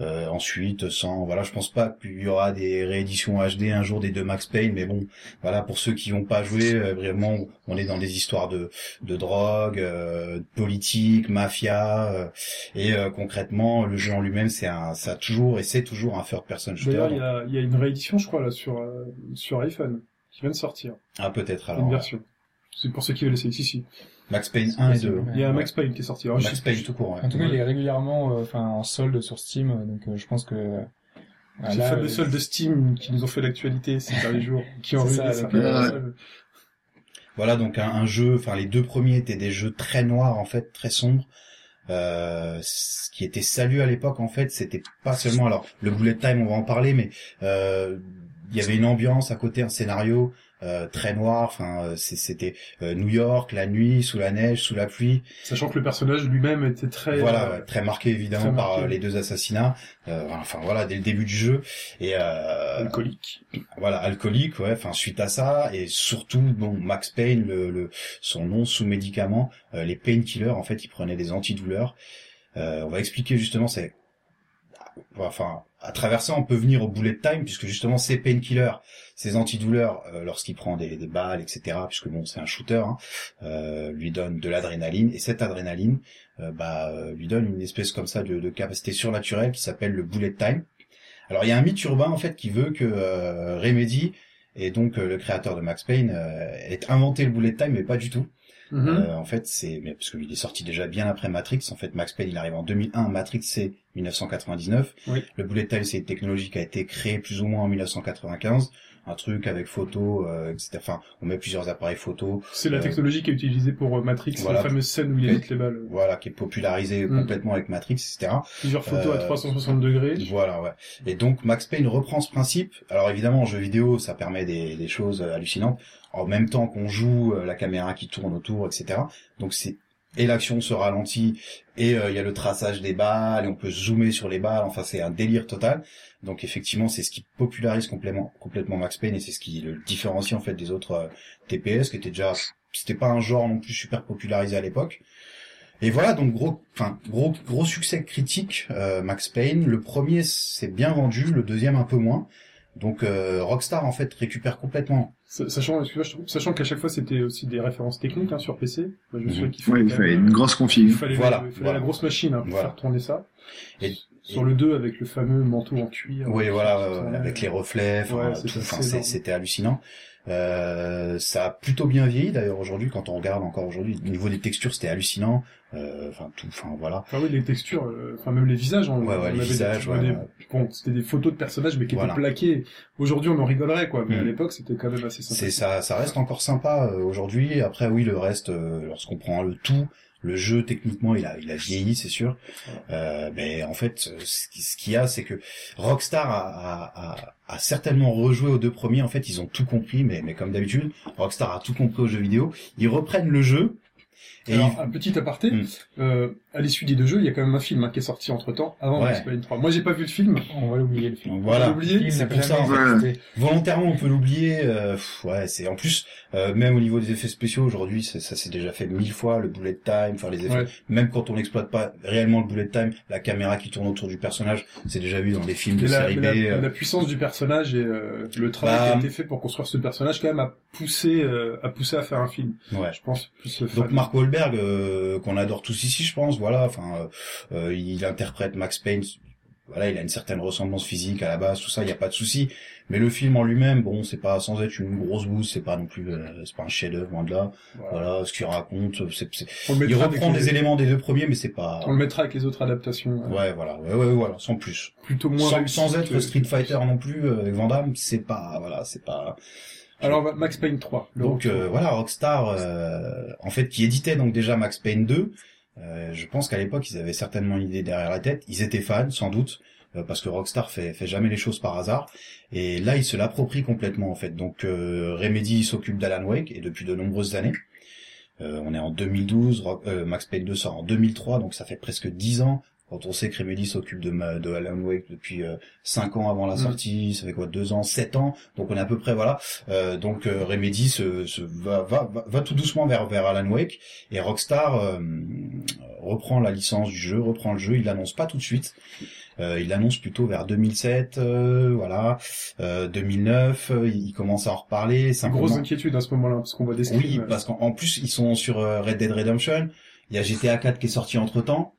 euh, ensuite, sans, voilà, je pense pas qu'il y aura des rééditions HD un jour des deux Max Payne, mais bon, voilà, pour ceux qui n'ont pas joué, euh, brièvement, on est dans des histoires de, de drogue, euh, de politique, mafia, euh, et euh, concrètement, le jeu en lui-même, c'est un, ça a toujours et c'est toujours un third person shooter. D'ailleurs, il y a, y a une réédition, je crois, là, sur, euh, sur iPhone, qui vient de sortir. Ah, peut-être Une alors. version. C'est pour ceux qui veulent essayer. Si, si. Max Payne 1 et possible, 2. mais- Il y a un. Max Payne qui est sorti. Alors, Max sais- Payne tout court. ouais. En tout cas, il est régulièrement, euh, enfin, en solde sur Steam, euh, donc euh, je pense que. euh, C'est le là, fameux euh, solde de Steam qui nous ont fait l'actualité ces derniers jours, qui ont ruiné ça. Voilà, donc un, un jeu, enfin les deux premiers étaient des jeux très noirs en fait, très sombres. Euh, ce qui était salué à l'époque en fait, c'était pas seulement alors le bullet time, on va en parler, mais euh, il y avait une ambiance à côté, un scénario euh, très noir. Enfin, euh, c'était euh, New York, la nuit, sous la neige, sous la pluie. Sachant que le personnage lui-même était très... Voilà, euh, très marqué évidemment très par marqué. euh, les deux assassinats. Euh, enfin voilà, dès le début du jeu et euh, alcoolique. voilà alcoolique ouais enfin suite à ça et surtout bon Max Payne le, le son nom sous médicament euh, les painkillers en fait il prenait des antidouleurs euh, on va expliquer justement c'est enfin à travers ça on peut venir au bullet time puisque justement ces painkillers ces antidouleurs euh, lorsqu'il prend des, balles etc puisque bon c'est un shooter hein, euh, lui donne de l'adrénaline et cette adrénaline euh, bah euh, lui donne une espèce comme ça de, de capacité surnaturelle qui s'appelle le bullet time alors il y a un mythe urbain en fait qui veut que Remedy et donc le créateur de Max Payne ait inventé le bullet time mais pas du tout. Mhm. Euh, en fait c'est mais parce qu'il est sorti déjà bien après Matrix. En fait Max Payne il arrive en 2001, Matrix c'est 1999. Oui. Le bullet time c'est une technologie qui a été créée plus ou moins en 1995. Un truc avec photo, euh, etc. Enfin on met plusieurs appareils photo, C'est la euh, technologie qui est utilisée pour euh, Matrix, voilà. la fameuse scène où il évite les balles. voilà qui est popularisée Mm. complètement avec Matrix, etc. Plusieurs photos à Euh, 360 degrés. Voilà, ouais. Et donc Max Payne reprend ce principe. Alors évidemment, en jeu vidéo, ça permet des, des choses euh, hallucinantes. En même temps qu'on joue, euh, la caméra qui tourne autour, etc. Donc c'est et l'action se ralentit et euh, il y a le traçage des balles et on peut zoomer sur les balles. Enfin, c'est un délire total. Donc effectivement, c'est ce qui popularise complètement, Max Payne et c'est ce qui le différencie en fait des autres euh, TPS qui étaient déjà, c'était pas un genre non plus super popularisé à l'époque. Et voilà, donc gros, enfin gros, gros succès critique, euh, Max Payne. Le premier s'est bien vendu, le deuxième un peu moins. Donc euh, Rockstar en fait récupère complètement. Sa- Sachant, excuse-moi, je trouve- sachant qu'à chaque fois c'était aussi des références techniques hein, sur PC. Moi, je me souviens Mhm. qu'il fallait, Ouais, il fallait même, une grosse il config. fallait, Voilà, il fallait voilà. la grosse machine hein, pour Voilà. faire tourner ça. Et- sur le 2 avec le fameux manteau en cuir. Oui, euh, voilà, euh, avec les reflets, enfin, Ouais, tout, enfin, c'était hallucinant. Euh, ça a plutôt bien vieilli d'ailleurs aujourd'hui quand on regarde encore aujourd'hui. Au niveau des textures, c'était hallucinant. Euh, Enfin tout, enfin voilà. Enfin oui, les textures, euh, enfin même les visages. hein, Ouais, ouais, on les visages, des- ouais, des-. Bon, c'était des photos de personnages, mais qui Voilà. étaient plaqués. Aujourd'hui, on en rigolerait, quoi. Mais à Mhm. l'époque, c'était quand même assez sympa. C'est ça, ça reste encore sympa euh, aujourd'hui. Après oui, le reste, euh, lorsqu'on prend le tout, le jeu techniquement, il a, il a vieilli, c'est sûr. Euh, mais en fait, euh, ce ce qu'il y a, c'est que Rockstar a, a, a, a certainement rejoué aux deux premiers. En fait, ils ont tout compris, mais, mais comme d'habitude, Rockstar a tout compris aux jeux vidéo. Ils reprennent le jeu. Et Alors, un petit aparté, Mm. euh, à l'issue des deux jeux, il y a quand même un film hein, qui est sorti entre temps, avant Ouais. Max Payne 3. Moi, j'ai pas vu le film. On va l'oublier le film. Voilà. On va l'oublier, Il c'est pour ça. Volontairement, on peut l'oublier. euh, pff, ouais, c'est en plus euh, même au niveau des effets spéciaux aujourd'hui, ça, ça s'est déjà fait mille fois le bullet time, enfin les effets. Ouais. Même quand on n'exploite pas réellement le bullet time, la caméra qui tourne autour du personnage, c'est déjà vu dans des films de la, série B. la- euh, la puissance du personnage et euh, le travail Bah, qui a été fait pour construire ce personnage, quand même, a poussé, euh, a poussé à faire un film. ouais. Je pense plus Donc. Mark Wahlberg, euh, qu'on adore tous ici, je pense, voilà. Enfin, euh, euh, il interprète Max Payne. Voilà, il a une certaine ressemblance physique à la base, tout ça, il y a pas de souci. Mais le film en lui-même, bon, c'est pas sans être une grosse bouse, c'est pas non plus, euh, c'est pas un chef-d'œuvre loin de là. Voilà. Voilà, ce qu'il raconte, c'est, il reprend des les- éléments des deux premiers, mais c'est pas. On le mettra avec les autres adaptations. euh, Ouais, voilà, ouais, ouais, voilà, sans plus. Plutôt moins Sans, être Street Fighter non plus euh, avec Van Damme, c'est pas, voilà, c'est pas. Alors, Max Payne 3. le Donc euh, voilà, Rockstar, euh, en fait, qui éditait donc déjà Max Payne 2. euh, je pense qu'à l'époque, ils avaient certainement une idée derrière la tête. Ils étaient fans, sans doute, euh, parce que Rockstar fait, fait jamais les choses par hasard. Et là, ils se l'approprient complètement, en fait. Donc euh, Remedy s'occupe d'Alan Wake, et depuis de nombreuses années. Euh, on est en 2012, Rock- euh, Max Payne 2 sort en 2003, donc ça fait presque 10 ans. Quand on sait que Remedy s'occupe de, ma- de Alan Wake depuis 5 ans avant la Mm. sortie, ça fait quoi 2 ans, 7 ans, donc on est à peu près voilà. Euh, donc euh, Remedy se, se va, va, va, va tout doucement vers, vers Alan Wake et Rockstar euh, reprend la licence du jeu, reprend le jeu, il l'annonce pas tout de suite. Euh, il l'annonce plutôt vers 2007, euh, voilà, euh, 2009, euh, il commence à en reparler. simplement- Grosse inquiétude à ce moment-là, parce qu'on voit des oui, euh, parce qu'en en plus ils sont sur euh, Red Dead Redemption. Il y a GTA 4 qui est sorti entre temps.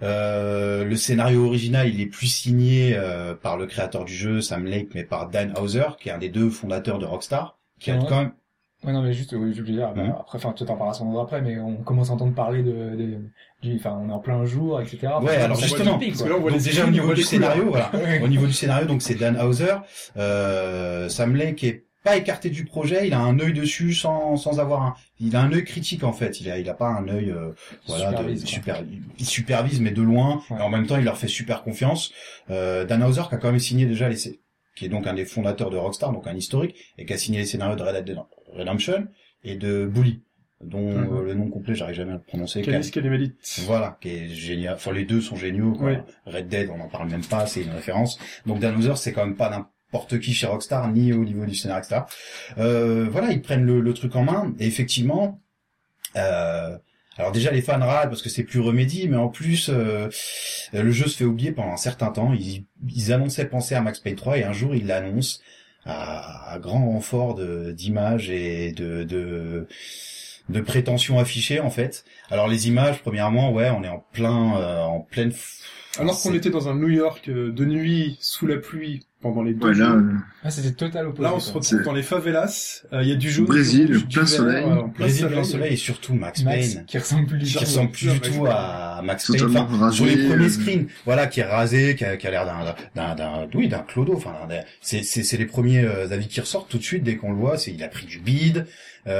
Le scénario original, il est plus signé euh, par le créateur du jeu, Sam Lake, mais par Dan Hauser, qui est un des deux fondateurs de Rockstar, qui a quand même Ouais, non, mais juste, oui, je veux dire, bah, Mhm. après, enfin, tu t'en parleras sans doute après, mais on commence à entendre parler de, de- du, enfin, on est en plein jour, etc. Ouais, alors justement, que là, Donc déjà au niveau du scénario, voilà. Au niveau du scénario, donc c'est Dan Hauser. Euh, Sam Lake est pas écarté du projet, il a un œil dessus sans sans avoir un, il a un œil critique en fait. Il a il a pas un œil euh, voilà de, Supervise, quoi. super, il supervise mais de loin. Ouais. Et en même temps, il leur fait super confiance. Euh, Dan Hauser qui a quand même signé déjà les qui est donc un des fondateurs de Rockstar, donc un historique, et qui a signé les scénarios de Red Dead Redemption et de Bully, dont Mhm. euh, le nom complet j'arrive jamais à le prononcer. Canis Calimelit. Voilà, qui est génial. Enfin, les deux sont géniaux. Quoi. Oui. Red Dead, on n'en parle même pas, c'est une référence. Donc Dan Hauser, c'est quand même pas n'importe qui chez Rockstar, ni au niveau du scénario, etc. Euh, voilà, ils prennent le, le truc en main, et effectivement, euh, alors déjà les fans râlent parce que c'est plus remédie, mais en plus, euh, le jeu se fait oublier pendant un certain temps. Ils, ils annonçaient penser à Max Payne 3, et un jour ils l'annoncent à, à grand renfort d'images et de... de de prétentions affichées en fait. Alors les images, premièrement, ouais, on est en plein, euh, en pleine. Alors qu'on était dans un New York euh, de nuit, sous la pluie, pendant les deux Ouais, là, jours. euh, Ah, c'était total opposé. Là, on se retrouve C'est- dans les favelas. euh, Il y a du jaune, Brésil, du du plein vert, soleil. euh, plein Brésil, soleil. plein soleil et surtout Max, Max, Payne. qui ressemble plus du qui tout. ressemble plus à du Max tout à Max Payne. Totalement Enfin, rasé, sur les premiers euh. screens, voilà, qui est rasé, qui a, qui a l'air d'un, d'un, d'un, oui, d'un clodo. Enfin, d'un- c'est, c'est, c'est les premiers euh, avis qui ressortent tout de suite dès qu'on le voit. C'est, il a pris du bide,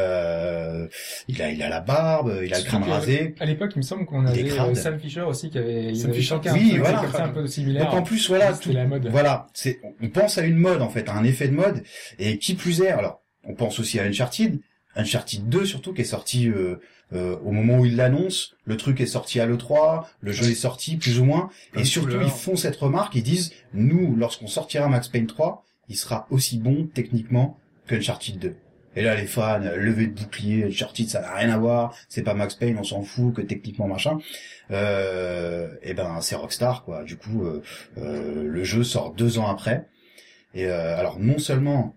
euh, il a, il a la barbe, il a le crâne rasé. À l'époque, il me semble qu'on avait euh, Sam Fisher aussi qui avait, il Sam avait chacun oui, voilà. comme ça un peu similaire. Donc en plus, voilà, tout, la mode. voilà, c'est, on pense à une mode en fait, à un effet de mode, et qui plus est, alors, on pense aussi à Uncharted, Uncharted 2 surtout, qui est sorti euh, euh, au moment où il l'annonce, le truc est sorti à l'E3, le jeu est sorti plus ou moins, Plein et surtout couleurs. ils font cette remarque, ils disent, nous, lorsqu'on sortira Max Payne 3, il sera aussi bon techniquement qu'Uncharted 2. Et là, les fans, euh, levée de bouclier, Uncharted, ça n'a rien à voir, c'est pas Max Payne, on s'en fout, que techniquement machin. Euh, et ben, c'est Rockstar, quoi. Du coup, euh, euh, le jeu sort deux ans après. Et alors, non seulement,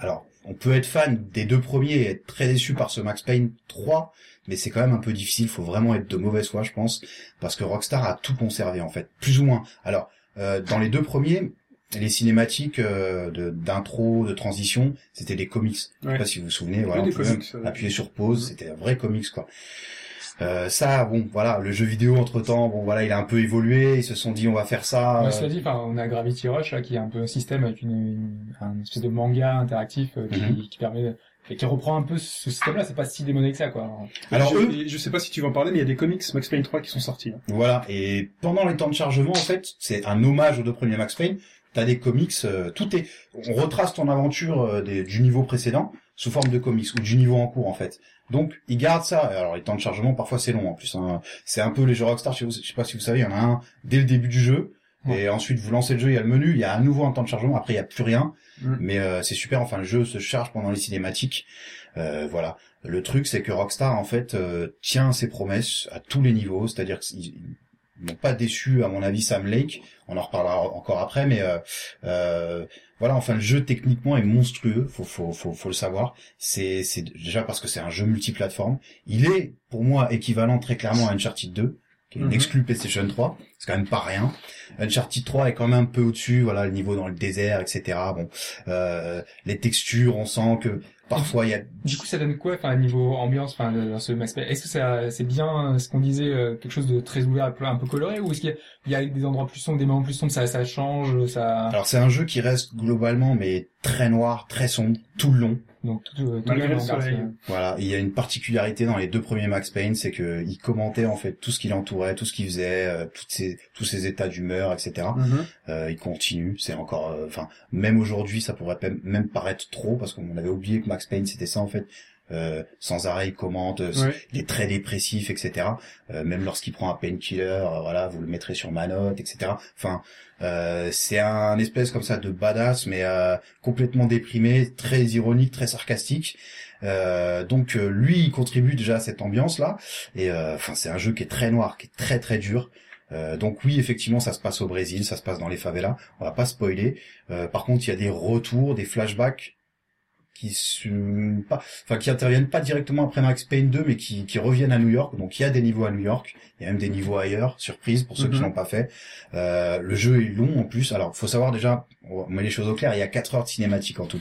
alors, on peut être fan des deux premiers et être très déçu par ce Max Payne 3, mais c'est quand même un peu difficile. Faut vraiment être de mauvaise foi, je pense, parce que Rockstar a tout conservé en fait, plus ou moins. Alors, dans les deux premiers, les cinématiques euh, de d'intro, de transition, c'était des comics. Je sais Ouais. pas si vous vous souvenez. Voilà, on pouvait même comics, appuyer sur pause, c'était un vrai comics quoi. Euh, ça, bon, voilà, le jeu vidéo entre temps, bon, voilà, il a un peu évolué. Ils se sont dit, on va faire ça. Ouais, euh, cela dit, on a Gravity Rush là, qui est un peu un système avec une, une, un espèce de manga interactif euh, qui, Mhm. qui permet et qui reprend un peu ce système-là. C'est pas si démodé que ça, quoi. Alors je, eux, je sais pas si tu vas en parler, mais il y a des comics Max Payne 3 qui sont sortis. hein. Voilà, et pendant les temps de chargement, en fait, c'est un hommage aux deux premiers Max Payne. T'as des comics, euh, tout est, on retrace ton aventure euh, des- du niveau précédent sous forme de comics ou du niveau en cours en fait. Donc ils gardent ça. Alors les temps de chargement parfois c'est long en plus. hein. C'est un peu les jeux Rockstar. Je sais, pas si vous savez, il y en a un dès le début du jeu. Ouais. Et ensuite vous lancez le jeu, il y a le menu, il y a à nouveau un temps de chargement. Après il y a plus rien. Mm. Mais euh, c'est super. Enfin le jeu se charge pendant les cinématiques. Euh, voilà. Le truc c'est que Rockstar en fait euh, tient ses promesses à tous les niveaux. C'est-à-dire qu'ils n'ont pas déçu à mon avis Sam Lake. On en reparlera encore après, mais euh, euh, voilà. Enfin, le jeu techniquement est monstrueux. Faut faut faut, faut le savoir. C'est c'est déjà parce que c'est un jeu multiplateforme. Il est pour moi équivalent très clairement à Uncharted 2 qui est une Mhm. exclue PlayStation 3. C'est quand même pas rien. Uncharted 3 est quand même un peu au-dessus. Voilà, le niveau dans le désert, etc. Bon, euh, les textures, on sent que parfois il y a Du coup, ça donne quoi, enfin, niveau ambiance, enfin, dans ce Max Est-ce que ça, c'est bien euh, ce qu'on disait, euh, quelque chose de très ouvert, un peu, coloré, ou est-ce qu'il y y a des endroits plus sombres, des moments plus sombres, ça, ça change, ça, alors c'est un jeu qui reste globalement mais très noir, très sombre tout le long. Donc tout, euh, tout Malgré même le en garde, soleil. Voilà, il y a une particularité dans les deux premiers Max Payne, c'est que il commentait en fait tout ce qui l'entourait, tout ce qu'il faisait, euh, toutes ses, tous ses états d'humeur, etc. Euh, il continue, c'est encore, euh, enfin, même aujourd'hui, ça pourrait même- même paraître trop parce qu'on avait oublié que Max Payne c'était ça en fait. Euh, sans arrêt, il commente, euh, Ouais. il est très dépressif, etc. Euh, même lorsqu'il prend un painkiller, euh, voilà, vous le mettrez sur ma note, etc. Enfin, euh, c'est un espèce comme ça de badass, mais euh, complètement déprimé, très ironique, très sarcastique. Euh, donc euh, lui, il contribue déjà à cette ambiance-là. Et euh, enfin, c'est un jeu qui est très noir, qui est très très dur. Euh, donc oui, effectivement, ça se passe au Brésil, ça se passe dans les favelas. On va pas spoiler. Euh, par contre, il y a des retours, des flashbacks qui sont pas, enfin qui interviennent pas directement après Max Payne 2, mais qui, qui reviennent à New York. Donc il y a des niveaux à New York, il y a même des niveaux ailleurs. Surprise pour ceux qui Mhm. l'ont pas fait. Euh, le jeu est long en plus. Alors faut savoir déjà, on met les choses au clair. Il y a 4 heures de cinématique en tout.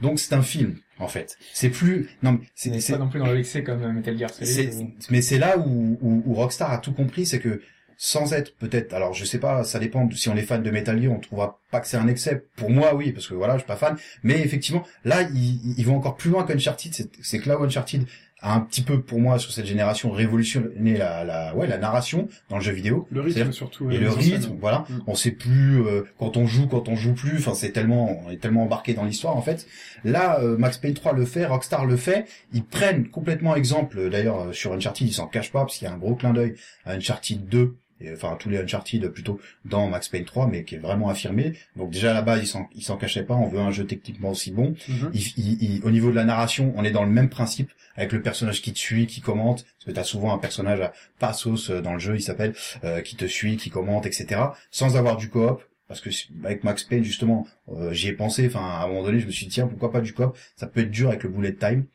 Donc c'est un film en fait. C'est plus non mais C'est pas non plus dans l'excès comme Metal Gear Solid. ou- mais c'est là où, où, où Rockstar a tout compris, c'est que sans être peut-être, alors je sais pas, ça dépend. de- Si on est fan de Metal Gear, on trouvera pas que c'est un excès. Pour moi, oui, parce que voilà, je suis pas fan. Mais effectivement, là, ils, ils vont encore plus loin qu'Uncharted. C'est c'est que là, où Uncharted a un petit peu, pour moi, sur cette génération, révolutionné la, la, ouais, la narration dans le jeu vidéo. Le rythme surtout. et le rythme, voilà, Mm. on sait plus euh, quand on joue, quand on joue plus. Enfin, c'est tellement, on est tellement embarqué dans l'histoire en fait. Là, euh, Max Payne 3 le fait, Rockstar le fait. Ils prennent complètement exemple. D'ailleurs, euh, sur Uncharted, ils s'en cachent pas parce qu'il y a un gros clin d'œil à Uncharted 2. Et, enfin, à tous les Uncharted plutôt dans Max Payne 3, mais qui est vraiment affirmé. Donc déjà là-bas, ils s'en, ils s'en cachaient pas. On veut un jeu techniquement aussi bon. Mhm. Il- il- il- au niveau de la narration, on est dans le même principe avec le personnage qui te suit, qui commente. Parce que t'as souvent un personnage à Passos euh, dans le jeu, il s'appelle, euh, qui te suit, qui commente, etc. Sans avoir du coop. Parce que avec Max Payne justement, euh, j'y ai pensé. Enfin, à un moment donné, je me suis dit tiens, pourquoi pas du coop? Ça peut être dur avec le bullet time.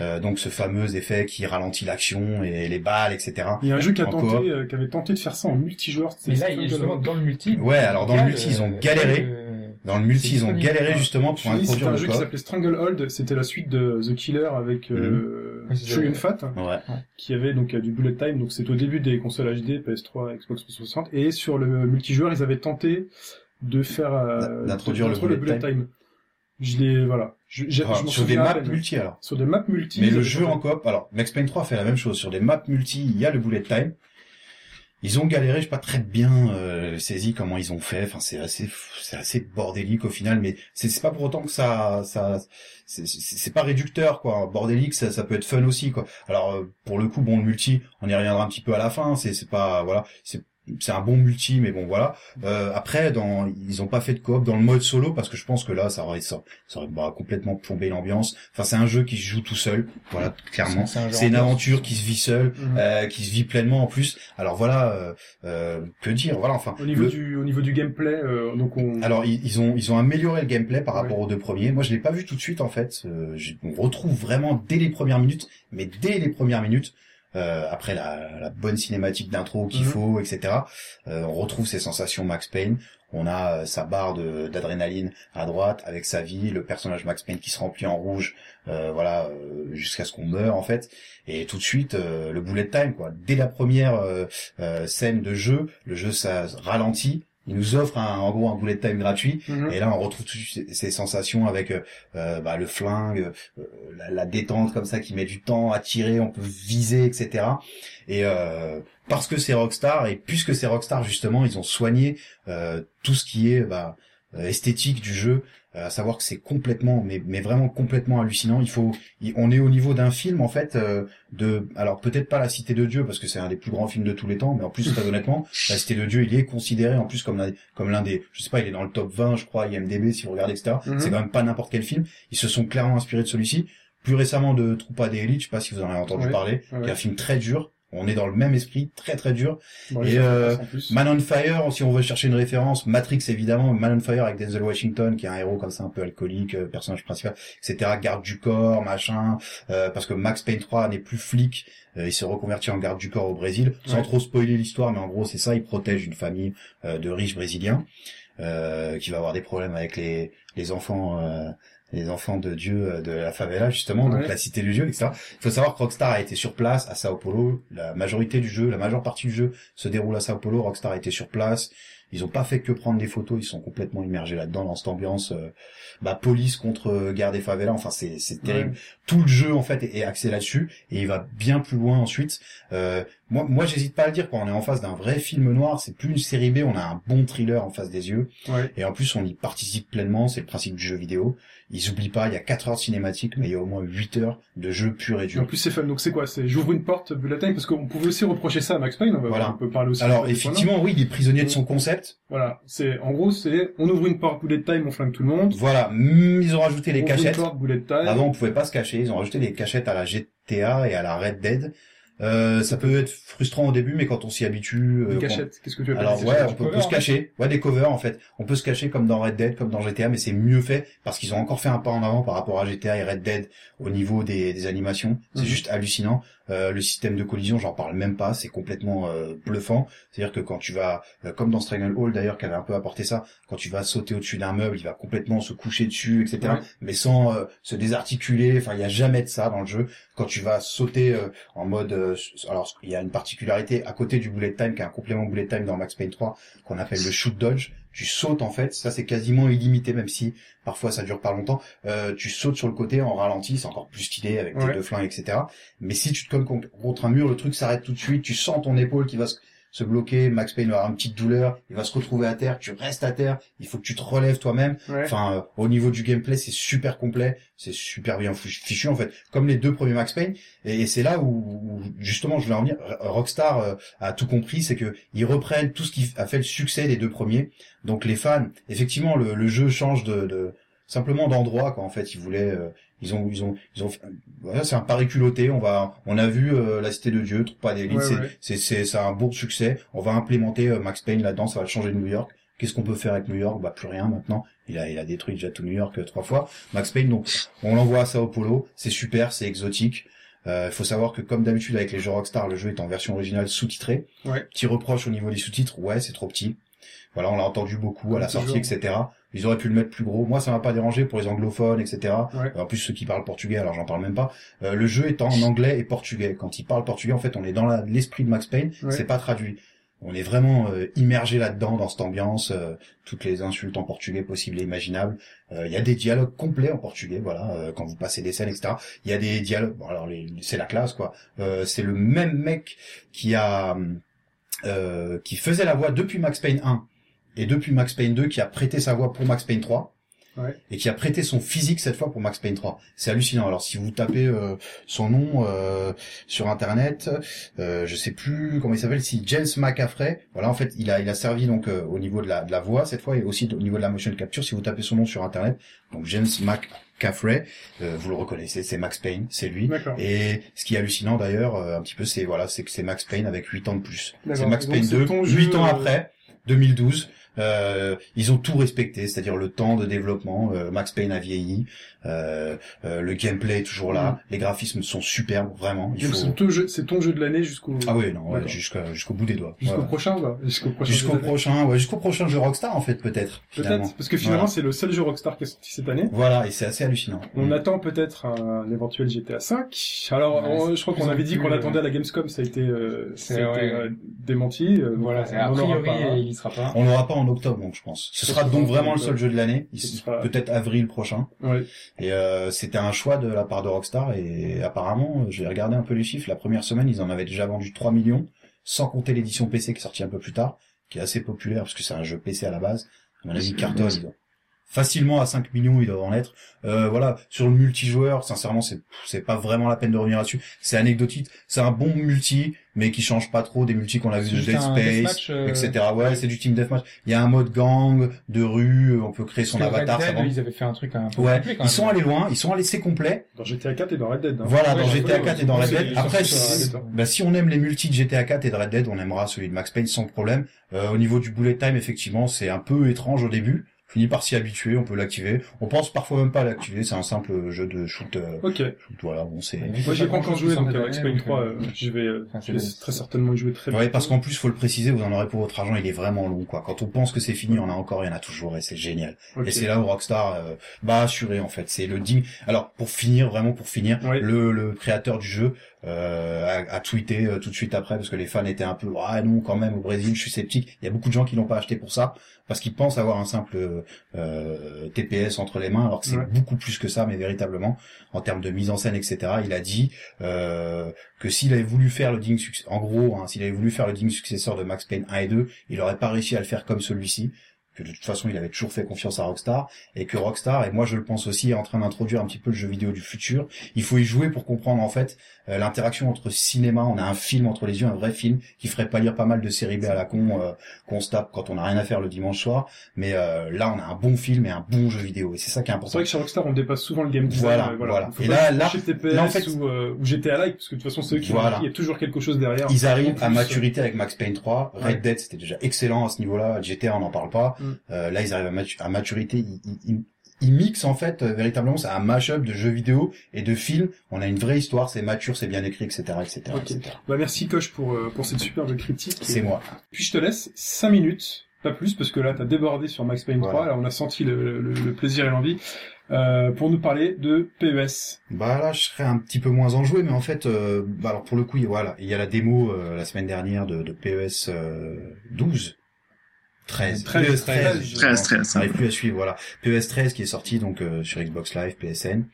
Euh, donc ce fameux effet qui ralentit l'action et les balles, etc. Il y a un jeu qui a tenté, euh, qui avait tenté de faire ça en multijoueur. Mais là, il est justement dans le multi. Ouais, alors dans le multi, ils ont euh, galéré. euh, Dans le multi, ils ont galéré justement pour dis, C'était introduire un jeu qui s'appelait Stranglehold, c'était la suite de The Killer avec euh, c'est Shogun. Fat, Ouais. qui avait donc du bullet time, donc c'est au début des consoles HD, PS3, Xbox 360, et sur le multijoueur, ils avaient tenté de faire euh, D'introduire le bullet time. Je l'ai, voilà. Je, Alors, sur des maps multi alors. Sur des maps multi. Mais le avaient jeu en coop, alors Max Payne 3 fait la même chose. Sur des maps multi, il y a le bullet time. Ils ont galéré, je sais pas très bien euh, saisi comment ils ont fait. Enfin, c'est assez, c'est assez bordélique au final, mais c'est c'est pas pour autant que ça, ça, c'est- pas réducteur quoi. Bordélique, ça, ça peut être fun aussi quoi. Alors euh, pour le coup, bon, le multi, on y reviendra un petit peu à la fin. C'est c'est pas, voilà, c'est c'est un bon multi, mais bon voilà. Euh, après, dans, ils ont pas fait de coop dans le mode solo parce que je pense que là, ça aurait, ça, ça aurait bah, complètement plombé l'ambiance. Enfin, c'est un jeu qui se joue tout seul, voilà, clairement. C'est un une aventure qui se vit seule, Mhm. euh, qui se vit pleinement en plus. Alors voilà, euh, euh, que dire, voilà, enfin. Au niveau le- du, au niveau du gameplay, euh, donc on. alors ils, ils ont ils ont amélioré le gameplay par Ouais. rapport aux deux premiers. Moi je l'ai pas vu tout de suite en fait. Euh, on retrouve vraiment dès les premières minutes, mais dès les premières minutes, après la, la bonne cinématique d'intro qu'il Mhm. faut, etc. euh, on retrouve ces sensations Max Payne. On a euh, sa barre de- d'adrénaline à droite avec sa vie, le personnage Max Payne qui se remplit en rouge, euh, voilà, euh, jusqu'à ce qu'on meure en fait. Et tout de suite euh, le bullet time quoi. Dès la première euh, euh, scène de jeu, le jeu ça ralentit. Il nous offre un, en gros un bullet time gratuit Mhm. et là, on retrouve toutes ces, sensations avec euh, euh, bah, le flingue, euh, la, la détente comme ça qui met du temps à tirer, on peut viser, etc. Et euh, parce que c'est Rockstar et puisque c'est Rockstar justement, ils ont soigné euh, tout ce qui est bah, esthétique du jeu, à savoir que c'est complètement, mais, mais vraiment complètement hallucinant. Il faut, il- on est au niveau d'un film en fait euh, de, alors peut-être pas la Cité de Dieu parce que c'est un des plus grands films de tous les temps, mais en plus très honnêtement, la Cité de Dieu, il est considéré en plus comme l'un, comme l'un des, je sais pas, il est dans le top 20, je crois, IMDb si vous regardez, etc. Mhm. C'est quand même pas n'importe quel film. Ils se sont clairement inspirés de celui-ci. Plus récemment de Troupa des Élites, je sais pas si vous en avez entendu parler, Ouais. qui est un film très dur. On est dans le même esprit, très très dur. Bon, et, euh. Man on Fire, si on veut chercher une référence, Matrix évidemment, Man on Fire avec Denzel Washington, qui est un héros comme ça un peu alcoolique, euh, personnage principal, etc. Garde du corps, machin, euh, parce que Max Payne 3 n'est plus flic, euh, il se reconvertit en garde du corps au Brésil, sans Ouais. trop spoiler l'histoire, mais en gros c'est ça, il protège une famille euh, de riches brésiliens, euh, qui va avoir des problèmes avec les, les enfants... les enfants de Dieu euh, de la favela justement, donc Ouais. la cité du Dieu, etc. Il faut savoir que Rockstar a été sur place à Sao Paulo. La majorité du jeu, la majeure partie du jeu se déroule à Sao Paulo. Rockstar a été sur place. Ils ont pas fait que prendre des photos, ils sont complètement immergés là-dedans dans cette ambiance. euh, bah, police contre euh, guerre des favelas. Enfin, c'est c'est terrible. Tout le jeu en fait est axé là-dessus et il va bien plus loin ensuite. Euh, moi, moi, j'hésite pas à le dire quand on est en face d'un vrai film noir. C'est plus une série B, on a un bon thriller en face des yeux. Ouais. Et en plus, on y participe pleinement, c'est le principe du jeu vidéo. Ils oublient pas, il y a 4 heures de cinématique, mais il y a au moins 8 heures de jeu pur et Et en dur. plus c'est fun. Donc c'est quoi? C'est j'ouvre une porte bullet time parce qu'on pouvait aussi reprocher ça à Max Payne. On, va, Voilà. on peut parler aussi. Alors, effectivement, oui, il est prisonnier de son concept. Voilà. C'est en gros c'est on ouvre une porte bullet time, on flingue tout le monde. Voilà, Mm, ils ont rajouté les on cachettes. une porte bullet time. Avant, on pouvait pas se cacher. Ils ont rajouté des cachettes à la GTA et à la Red Dead. Euh, ça peut être frustrant au début, mais quand on s'y habitue. euh, Des qu'on- cachettes, qu'est-ce que tu appelles Alors ouais, on peut, se cacher. Ouais, des covers en fait. On peut se cacher comme dans Red Dead, comme dans GTA, mais c'est mieux fait parce qu'ils ont encore fait un pas en avant par rapport à GTA et Red Dead au niveau des, des animations. C'est Mhm. juste hallucinant. Euh, le système de collision, j'en parle même pas. C'est complètement euh, bluffant. C'est-à-dire que quand tu vas, euh, comme dans Stranglehold d'ailleurs, qui avait un peu apporté ça, quand tu vas sauter au-dessus d'un meuble, il va complètement se coucher dessus, etc. Ouais. Mais sans euh, se désarticuler. Enfin, il y a jamais de ça dans le jeu. Quand tu vas sauter euh, en mode, euh, alors il y a une particularité à côté du bullet time, qui est un complément bullet time dans Max Payne 3, qu'on appelle le shoot dodge. Tu sautes en fait, ça c'est quasiment illimité, même si parfois ça dure pas longtemps. Euh, tu sautes sur le côté en ralenti, c'est encore plus stylé avec tes Ouais. deux flingues, etc. Mais si tu te colles con- contre un mur, le truc s'arrête tout de suite. Tu sens ton épaule qui va se, se bloquer. Max Payne va avoir une petite douleur. Il va se retrouver à terre. Tu restes à terre. Il faut que tu te relèves toi-même. Ouais. Enfin, euh, au niveau du gameplay, c'est super complet, c'est super bien fichu en fait, comme les deux premiers Max Payne. Et, et c'est là où, où, justement, je voulais en venir. R- Rockstar euh, a tout compris, c'est que ils reprennent tout ce qui a fait le succès des deux premiers. Donc les fans, effectivement, le, le jeu change de, de simplement d'endroit quoi. En fait, ils voulaient, euh, ils ont, ils ont, ils ont. Voilà, c'est un pari culotté. On va, on a vu euh, la Cité de Dieu, pas d'élite. Ouais, c'est, ouais. c'est, c'est, c'est un beau succès. On va implémenter euh, Max Payne là-dedans. Ça va changer de New York. Qu'est-ce qu'on peut faire avec New York? Bah plus rien maintenant. Il a, il a détruit déjà tout New York euh, trois fois. Max Payne, donc on l'envoie à Sao Paulo. C'est super, c'est exotique. Il faut savoir que comme d'habitude avec les jeux Rockstar, le jeu est en version originale sous-titrée. Ouais. Petit reproche au niveau des sous-titres, ouais, c'est trop petit. Voilà, on l'a entendu beaucoup à la sortie, etc. Ils auraient pu le mettre plus gros. Moi, ça m'a pas dérangé pour les anglophones, etc. Ouais. En plus, ceux qui parlent portugais, alors j'en parle même pas. Euh, le jeu est en anglais et portugais. Quand ils parlent portugais, en fait, on est dans l'esprit de Max Payne. Ouais. C'est pas traduit. On est vraiment euh, immergé là-dedans, dans cette ambiance, euh, toutes les insultes en portugais possibles et imaginables. Euh, Il y a des dialogues complets en portugais, voilà, euh, quand vous passez des scènes, etc. Il y a des dialogues, bon, alors c'est la classe, quoi. Euh, c'est le même mec qui a, euh, qui faisait la voix depuis Max Payne 1 et depuis Max Payne 2, qui a prêté sa voix pour Max Payne 3 Ouais. et qui a prêté son physique cette fois pour Max Payne 3. C'est hallucinant. Alors si vous tapez euh, son nom euh, sur internet, euh, je sais plus comment il s'appelle, si James McAffrey, voilà en fait il a il a servi donc euh, au niveau de la de la voix cette fois et aussi au niveau de la motion capture. Si vous tapez son nom sur internet, donc James McAffrey, euh, vous le reconnaissez, c'est Max Payne, c'est lui. Et ce qui est hallucinant d'ailleurs, euh, un petit peu, c'est voilà, c'est que c'est Max Payne avec 8 ans de plus. C'est Max Payne c'est 2, ton jeu, 8 ans euh, après, 2012. Euh, ils ont tout respecté, c'est-à-dire le temps de développement. euh, Max Payne a vieilli, euh, euh, le gameplay est toujours là, les graphismes sont superbes, vraiment. Il Donc faut... c'est ton jeu, c'est ton jeu de l'année jusqu'au Ah oui, non, ouais, jusqu'au bout des doigts. jusqu'au Ouais. prochain, va. Jusqu'au prochain. Jusqu'au prochain, ouais, jusqu'au prochain jeu Rockstar en fait, peut-être. Peut-être, parce que finalement Voilà. c'est le seul jeu Rockstar qui est sorti cette année. Voilà, et c'est assez hallucinant. On Mm. attend peut-être un éventuel GTA 5. Alors, Ouais, on- c'est je crois qu'on avait dit qu'on l'attendait à la Gamescom, ça a été, euh, C'est ça a été, euh, démenti. Voilà, a priori, pas un. il y sera pas. On l'aura pas en octobre, donc je pense. Ce Ce sera sera donc en vraiment le seul jeu de l'année. Sera- Peut-être avril prochain. Ouais. Et euh, c'était un choix de la part de Rockstar et apparemment, j'ai regardé un peu les chiffres, la première semaine, ils en avaient déjà vendu 3 millions, sans compter l'édition PC qui est sortie un peu plus tard, qui est assez populaire parce que c'est un jeu PC à la base. À mon avis, cartonne. Facilement à 5 millions, ils doivent en être. Euh, voilà, sur le multijoueur, sincèrement, c'est c'est pas vraiment la peine de revenir là-dessus. C'est anecdotique. C'est un bon multi, mais qui change pas trop des multis qu'on a vu de Dead Space, euh, etc. Ouais, c'est du team deathmatch. Il y a un mode gang, de rue, on peut créer son avatar. Red Dead, ils avaient fait un truc un peu Ouais, complet, quand ils même. sont allés loin, ils sont allés c'est complet. Dans GTA 4 et dans Red Dead. hein. Voilà, Ouais, dans GTA fait, 4 ouais, et dans Red Dead. c'est Après, sur si, Red Dead, hein. bah, si on aime les multis de GTA 4 et de Red Dead, on aimera celui de Max Payne sans problème. Euh, au niveau du bullet time, effectivement, c'est un peu étrange au début. Finit par s'y habituer, on peut l'activer. On pense parfois même pas à l'activer, c'est un simple jeu de shoot. euh, Ok. shoot, voilà, bon c'est. Moi j'ai pas encore joué donc Max Payne 3, euh, je vais, euh, Enfin, je vais très certainement y jouer très Ouais, bientôt. parce qu'en plus, faut le préciser, vous en aurez pour votre argent, il est vraiment long, quoi. Quand on pense que c'est fini, on a encore, il y en a toujours, et c'est génial. Et c'est là où Rockstar euh, bah assuré en fait. C'est le digne. Alors pour finir, vraiment pour finir, le, le créateur du jeu euh, a, a tweeté euh, tout de suite après parce que les fans étaient un peu ah non quand même au Brésil, je suis sceptique. Il y a beaucoup de gens qui l'ont pas acheté pour ça parce qu'ils pensent avoir un simple euh, TPS entre les mains alors que c'est Ouais. beaucoup plus que ça, mais véritablement en termes de mise en scène etc. Il a dit euh, que s'il avait voulu faire le digne succès, en gros, hein, s'il avait voulu faire le digne successeur de Max Payne 1 et 2, il aurait pas réussi à le faire comme celui-ci que de toute façon il avait toujours fait confiance à Rockstar et que Rockstar et moi je le pense aussi est en train d'introduire un petit peu le jeu vidéo du futur. Il faut y jouer pour comprendre en fait euh, l'interaction entre cinéma, on a un film entre les yeux, un vrai film qui ferait pas lire pas mal de séries B à la con euh, qu'on se tape quand on a rien à faire le dimanche soir, mais euh, là on a un bon film et un bon jeu vidéo et c'est ça qui est C'est important. vrai que chez Rockstar, on dépasse souvent le game design. Voilà, euh, voilà. Et là- là- TPS là, en fait- ou, euh, ou GTA Like, parce que de toute façon, c'est eux qui Voilà. il y a toujours quelque chose derrière. Ils arrivent En à maturité avec Max Payne 3. Red Ouais. Dead, c'était déjà excellent à ce niveau-là. GTA, on n'en parle pas. Mm. Euh, là, ils arrivent à, matu- à maturité. Ils, ils- ils- mixent en fait euh, véritablement. C'est un mash-up de jeux vidéo et de films. On a une vraie histoire. C'est mature, c'est bien écrit, etc., etc., Ok. etc. Bah, merci Coche pour, euh, pour cette superbe critique. C'est moi. Puis je te laisse 5 minutes, pas plus, parce que là, t'as débordé sur Max Payne 3, Voilà. là, on a senti le, le- le plaisir et l'envie, euh, pour nous parler de PES. Bah là, je serais un petit peu moins enjoué, mais en fait, euh, bah alors pour le coup, il- voilà, il y a la démo euh, la semaine dernière de, de PES euh, 12. 13. 13, PES 13. 13, 13, 13. Ça arrive plus à suivre, voilà. PES 13 qui est sorti donc euh, sur Xbox Live, PSN,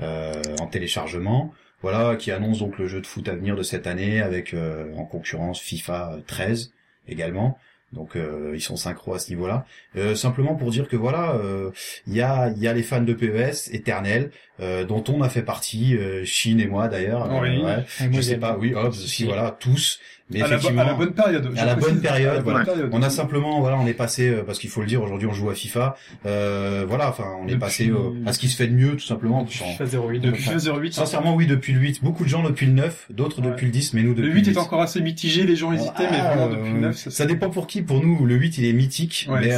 euh, en téléchargement. Voilà, qui annonce donc le jeu de foot à venir de cette année avec euh, en concurrence FIFA 13 également. Donc euh, ils sont synchro à ce niveau-là. Euh, simplement pour dire que voilà, euh, il y a il y a les fans de PES éternels euh, dont on a fait partie, euh, Chine et moi d'ailleurs. Euh, Oui. ouais. Je sais pas, oui, Hobbs aussi, voilà, tous. Mais À la, effectivement, à la bonne période. je à la bonne période, à la bonne voilà. période. on a simplement, voilà, on est passé, euh, parce qu'il faut le dire, aujourd'hui on joue à FIFA, euh, voilà, enfin, on est passé euh, à ce qui se fait de mieux, tout simplement. Depuis FIFA 08. Depuis enfin, FIFA 08. Sincèrement, oui, depuis le 8. Beaucoup de gens depuis le 9, d'autres Ouais. depuis le 10, mais nous depuis Le 8 est encore assez mitigé, les gens hésitaient, mais Ah, vraiment euh, depuis le 9, ça, Ça dépend pour qui. Pour nous, le 8, il est mythique. Ouais, mais,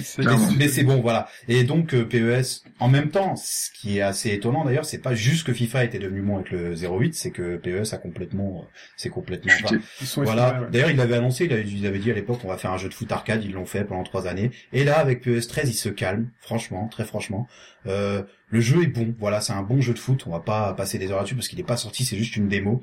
c'est euh, bon, voilà. Et donc euh, PES, en même temps, ce qui est assez étonnant d'ailleurs, c'est pas juste que FIFA était devenu bon avec le 08, c'est que PES a complètement, euh, c'est complètement. Enfin, Ils sont voilà. ouais. D'ailleurs, il l'avait annoncé, il avait, il avait dit à l'époque, on va faire un jeu de foot arcade. Ils l'ont fait pendant trois années. Et là, avec PES 13, il se calme, franchement, très franchement. Euh, le jeu est bon. Voilà, c'est un bon jeu de foot. On va pas passer des heures là-dessus parce qu'il est pas sorti, c'est juste une démo.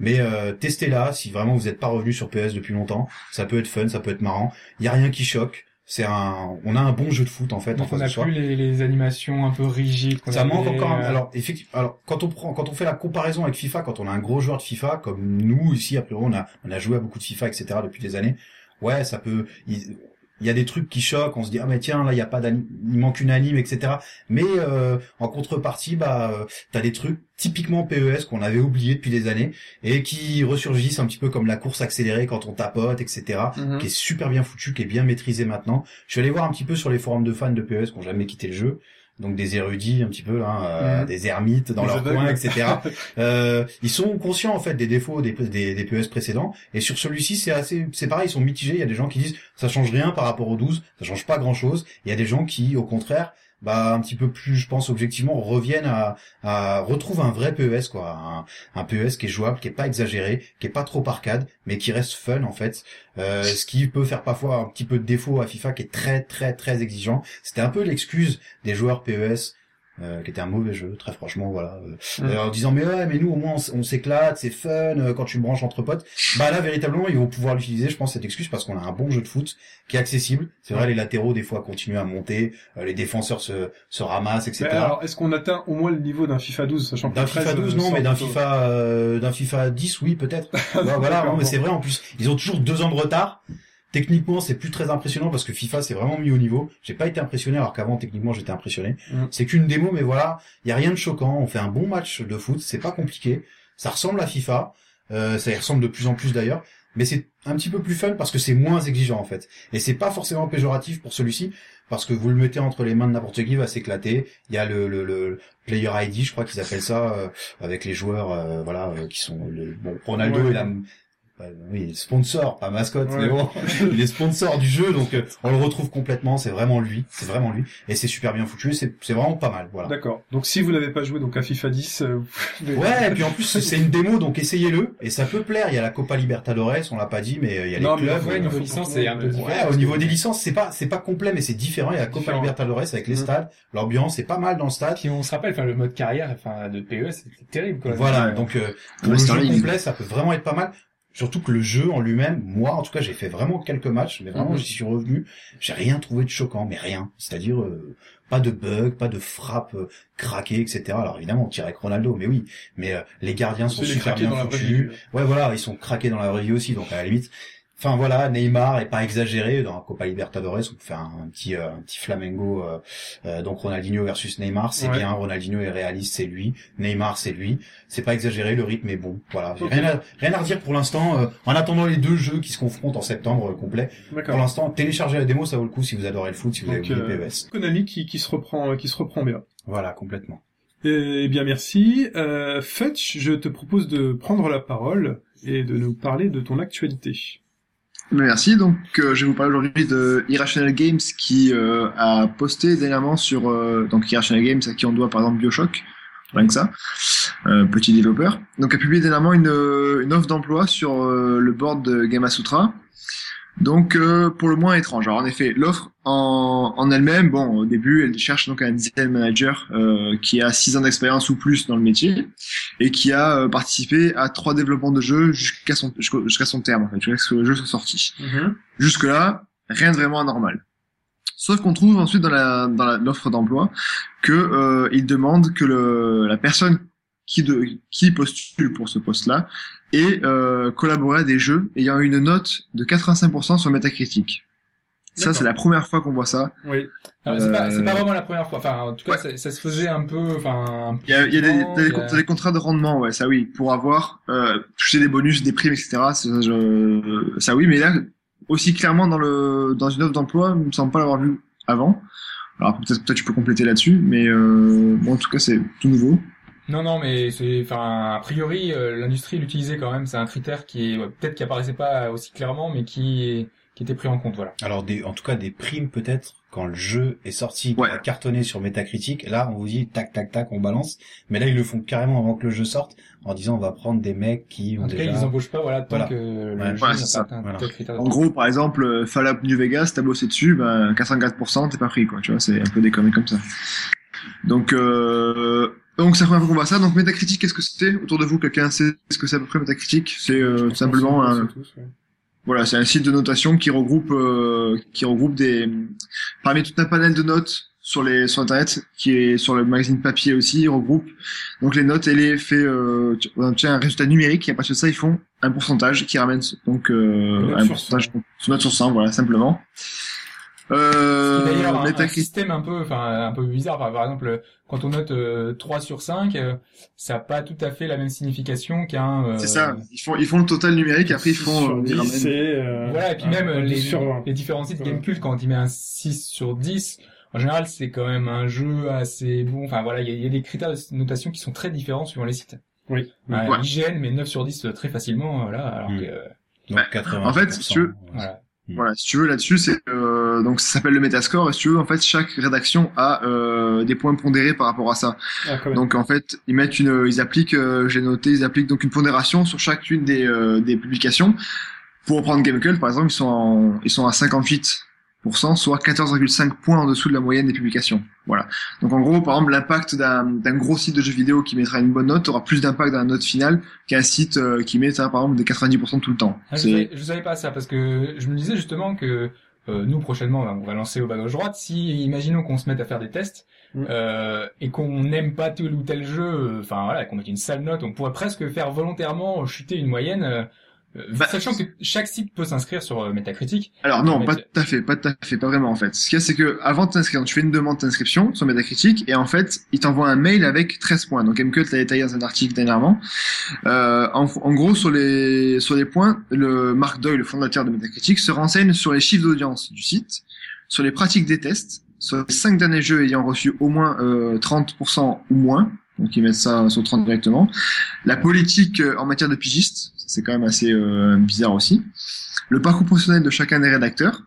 Mais euh, testez-la si vraiment vous n'êtes pas revenu sur PES depuis longtemps. Ça peut être fun, ça peut être marrant. Il y a rien qui choque. C'est un, on a un bon jeu de foot en fait en on face a de soi. plus les, les animations un peu rigides. Ça manque encore. euh, Alors effectivement, alors quand on prend, quand on fait la comparaison avec FIFA, quand on a un gros joueur de FIFA comme nous ici, a priori on a, on a joué à beaucoup de FIFA, etc. depuis des années. Ouais, ça peut. Il y a des trucs qui choquent. On se dit ah mais tiens là il y a pas d'anim, il manque une anime, etc. Mais euh, en contrepartie, bah euh, t'as des trucs typiquement PES qu'on avait oublié depuis des années et qui ressurgissent un petit peu comme la course accélérée quand on tapote, etc Mhm. qui est super bien foutu, qui est bien maîtrisé maintenant. Je suis allé voir un petit peu sur les forums de fans de PES qui ont jamais quitté le jeu. Donc des érudits un petit peu là, euh, Mhm. des ermites dans leur coin, etc. euh, ils sont conscients en fait des défauts des, des, des PES précédents. Et sur celui-ci, c'est assez, c'est pareil, ils sont mitigés. Il y a des gens qui disent ça change rien par rapport au 12, ça change pas grand chose. Il y a des gens qui, au contraire, bah un petit peu plus, je pense objectivement, reviennent à, à un vrai PES quoi, un, un PES qui est jouable, qui est pas exagéré, qui est pas trop arcade, mais qui reste fun en fait. Euh, ce qui peut faire parfois un petit peu de défaut à FIFA, qui est très très très exigeant. C'était un peu l'excuse des joueurs PES. Euh, qui était un mauvais jeu, très franchement, voilà. euh, Mm. euh, en disant mais ouais, mais nous au moins on, s'éclate, c'est fun euh, quand tu branches entre potes. Bah là véritablement ils vont pouvoir l'utiliser, je pense cette excuse parce qu'on a un bon jeu de foot qui est accessible. C'est vrai les latéraux des fois continuent à monter, euh, les défenseurs se se ramassent, etc. Mais alors, est-ce qu'on atteint au moins le niveau d'un FIFA 12, sachant que D'un FIFA 13, 12 euh, non, mais d'un FIFA euh, d'un FIFA 10 oui peut-être. Voilà, non, mais c'est vrai en plus. Ils ont toujours deux ans de retard. Techniquement, c'est plus très impressionnant parce que FIFA c'est vraiment mis au niveau. J'ai pas été impressionné alors qu'avant techniquement j'étais impressionné. Mm. C'est qu'une démo, mais voilà, il y a rien de choquant. On fait un bon match de foot, c'est pas compliqué. Ça ressemble à FIFA, euh, ça y ressemble de plus en plus d'ailleurs. Mais c'est un petit peu plus fun parce que c'est moins exigeant en fait. Et c'est pas forcément péjoratif pour celui-ci parce que vous le mettez entre les mains de n'importe qui, il va s'éclater. Il y a le, le, le player ID, je crois qu'ils appellent ça, euh, avec les joueurs, euh, voilà, euh, qui sont le, bon, Ronaldo Ouais. est la bah, oui, sponsor, pas mascotte, Ouais. mais bon, il est sponsor du jeu, donc euh, on le retrouve complètement. C'est vraiment lui, c'est vraiment lui, et c'est super bien foutu. C'est c'est vraiment pas mal, voilà. D'accord. Donc si vous n'avez pas joué donc à FIFA 10, euh, vous pouvez- Ouais, et puis en plus c'est une démo, donc essayez-le, et ça peut plaire. Il y a la Copa Libertadores, on l'a pas dit, mais euh, il y a Non, les clubs. Ouais, euh, niveau licence, c'est un peu différent. Ouais, au niveau des licences, c'est pas c'est pas complet, mais c'est différent. Il y a la Copa Différent. Libertadores avec les Mhm. stades, l'ambiance, c'est pas mal dans le stade. Puis on se rappelle, enfin le mode carrière, enfin de PE, c'était terrible quoi. Voilà, donc euh, pour le jeu complet, ça peut vraiment être pas mal. Surtout que le jeu en lui-même, moi en tout cas, j'ai fait vraiment quelques matchs, mais vraiment Mhm. j'y suis revenu, j'ai rien trouvé de choquant, mais rien. C'est-à-dire euh, pas de bug, pas de frappe euh, craquée, etc. Alors évidemment, on tirait avec Ronaldo, mais oui, mais euh, les gardiens sont super bien foutus. Ouais, voilà, ils sont craqués dans la vraie vie aussi, donc à la limite, Enfin voilà, Neymar est pas exagéré dans la Copa Libertadores, on fait un, un petit euh, un petit flamengo euh, euh, donc Ronaldinho versus Neymar, c'est Ouais. bien, Ronaldinho est réaliste, c'est lui, Neymar c'est lui, c'est pas exagéré, le rythme est bon, voilà, rien à, rien à redire pour l'instant euh, en attendant les deux jeux qui se confrontent en septembre complet. Pour l'instant, téléchargez la démo, ça vaut le coup si vous adorez le foot, si vous avez Donc, oublié euh, PES. Konami qui, qui se reprend, qui se reprend bien. Voilà, complètement. Eh bien, merci. Euh, Fetch, je te propose de prendre la parole et de nous parler de ton actualité. Merci. Donc, euh, je vais vous parler aujourd'hui de Irrational Games qui euh, a posté dernièrement sur euh, donc Irrational Games à qui on doit par exemple Bioshock, rien que ça, euh, petit développeur. Donc, a publié dernièrement une, euh, une offre d'emploi sur euh, le board de Gamasutra. Donc, euh, pour le moins étrange. Alors, en effet, l'offre en, en elle-même, bon, au début, elle cherche donc un design manager euh, qui a 6 ans d'expérience ou plus dans le métier et qui a euh, participé à trois développements de jeux jusqu'à son jusqu'à son terme en fait, jusqu'à ce que le jeu soit sorti. Jusque là, rien de vraiment anormal. Sauf qu'on trouve ensuite dans la dans la- l'offre d'emploi que euh, il demande que le la personne qui de qui postule pour ce poste-là ait euh, collaboré à des jeux ayant une note de 85% sur Metacritic. Ça, c'est la première fois qu'on voit ça. Oui. C'est pas, Euh, pas vraiment la première fois. Enfin, en tout cas, ouais. ça, ça se faisait un peu, enfin, Il y a, il y a des, y a- contrats de rendement, ouais, ça oui, pour avoir euh, touché des bonus, des primes, etc. Ça, je- ça oui, mais là aussi clairement dans le dans une offre d'emploi, il me semble pas l'avoir vu avant. Alors peut-être peut-être tu peux compléter là-dessus, mais euh, bon, en tout cas c'est tout nouveau. Non, non, mais c'est, enfin, a priori, euh, l'industrie l'utilisait quand même. C'est un critère qui est ouais, peut-être qui apparaissait pas aussi clairement, mais qui qui était pris en compte, voilà. Alors des, en tout cas des primes peut-être quand le jeu est sorti, Ouais. cartonné sur Metacritic. Là, on vous dit tac tac tac, on balance. Mais là, ils le font carrément avant que le jeu sorte, en disant on va prendre des mecs qui ont En tout déjà. cas, ils embauchent pas, voilà, tant Voilà. que le Ouais. jeu pas Voilà. En gros, par exemple, euh, Fallout New Vegas, t'as bossé dessus, ben 84%, t'es pas pris quoi. Tu vois, c'est un peu conneries comme ça. Donc euh, donc c'est la première fois qu'on voit ça. Donc Metacritic, qu'est-ce que c'était Autour de vous, quelqu'un sait ce que c'est à peu près Metacritic? C'est euh, simplement un, sait tous, ouais. Voilà, c'est un site de notation qui regroupe euh, qui regroupe des parmi tout un panel de notes sur les sur internet qui est sur le magazine papier aussi, il regroupe donc les notes et les fait euh, obtient un résultat numérique et à partir de ça ils font un pourcentage qui ramène donc euh, un pourcentage sur note sur 100 voilà simplement. Euh, C'est d'ailleurs un, un système un peu, enfin, un peu bizarre. Par, par exemple, quand on note euh, 3 sur 5, euh, ça n'a pas tout à fait la même signification qu'un... euh, c'est ça, ils font ils font le total numérique après ils font sur euh, ils 10, ramènent- c'est, euh, Voilà, et puis un- même un euh, 10 les, sur 20. les différents sites. Gamecult, quand il met un 6 sur 10, en général, c'est quand même un jeu assez bon. Enfin, voilà, il y, a- il y a des critères de notation qui sont très différents suivant les sites. Oui. Euh, Ouais. IGN met 9 sur 10 très facilement, voilà, alors Mm. que... Donc Bah, 80%. en fait, si tu veux- Voilà. Voilà, si tu veux là-dessus, c'est euh, donc ça s'appelle le Metascore. Et si tu veux, en fait, chaque rédaction a euh, des points pondérés par rapport à ça. Ah. Donc en fait, ils mettent une, ils appliquent, euh, j'ai noté, ils appliquent donc une pondération sur chacune des euh, des publications. Pour prendre Gamecult, par exemple, ils sont en, ils sont à 58%, soit 14,5 points en dessous de la moyenne des publications. Voilà. Donc en gros, par exemple, l'impact d'un d'un gros site de jeux vidéo qui mettra une bonne note aura plus d'impact dans la note finale qu'un site euh, qui met, ça, par exemple, des 90% tout le temps. Ah, je, C'est savais, je savais pas ça parce que je me disais justement que euh, nous prochainement on va lancer au bas gauche droite. Si imaginons qu'on se mette à faire des tests Mm. euh, et qu'on n'aime pas tel ou tel jeu, euh, enfin voilà, qu'on mette une sale note, on pourrait presque faire volontairement chuter une moyenne. Euh, Bah, sachant que chaque site peut s'inscrire sur euh, Metacritic. Alors non, pas tout à fait, pas tout à fait, pas vraiment en fait. Ce qu'il y a, c'est que avant de t'inscrire, tu fais une demande d'inscription sur Metacritic et en fait, il t'envoie un mail avec 13 points. Donc MCUT l'a détaillé dans un article dernièrement. Euh, en, en gros, sur les sur les points, le Mark Doyle, le fondateur de Metacritic, se renseigne sur les chiffres d'audience du site, sur les pratiques des tests, sur les cinq derniers jeux ayant reçu au moins euh, 30% ou moins. Donc ils mettent ça sur 30 directement. La politique euh, en matière de pigiste, c'est quand même assez euh, bizarre aussi le parcours professionnel de chacun des rédacteurs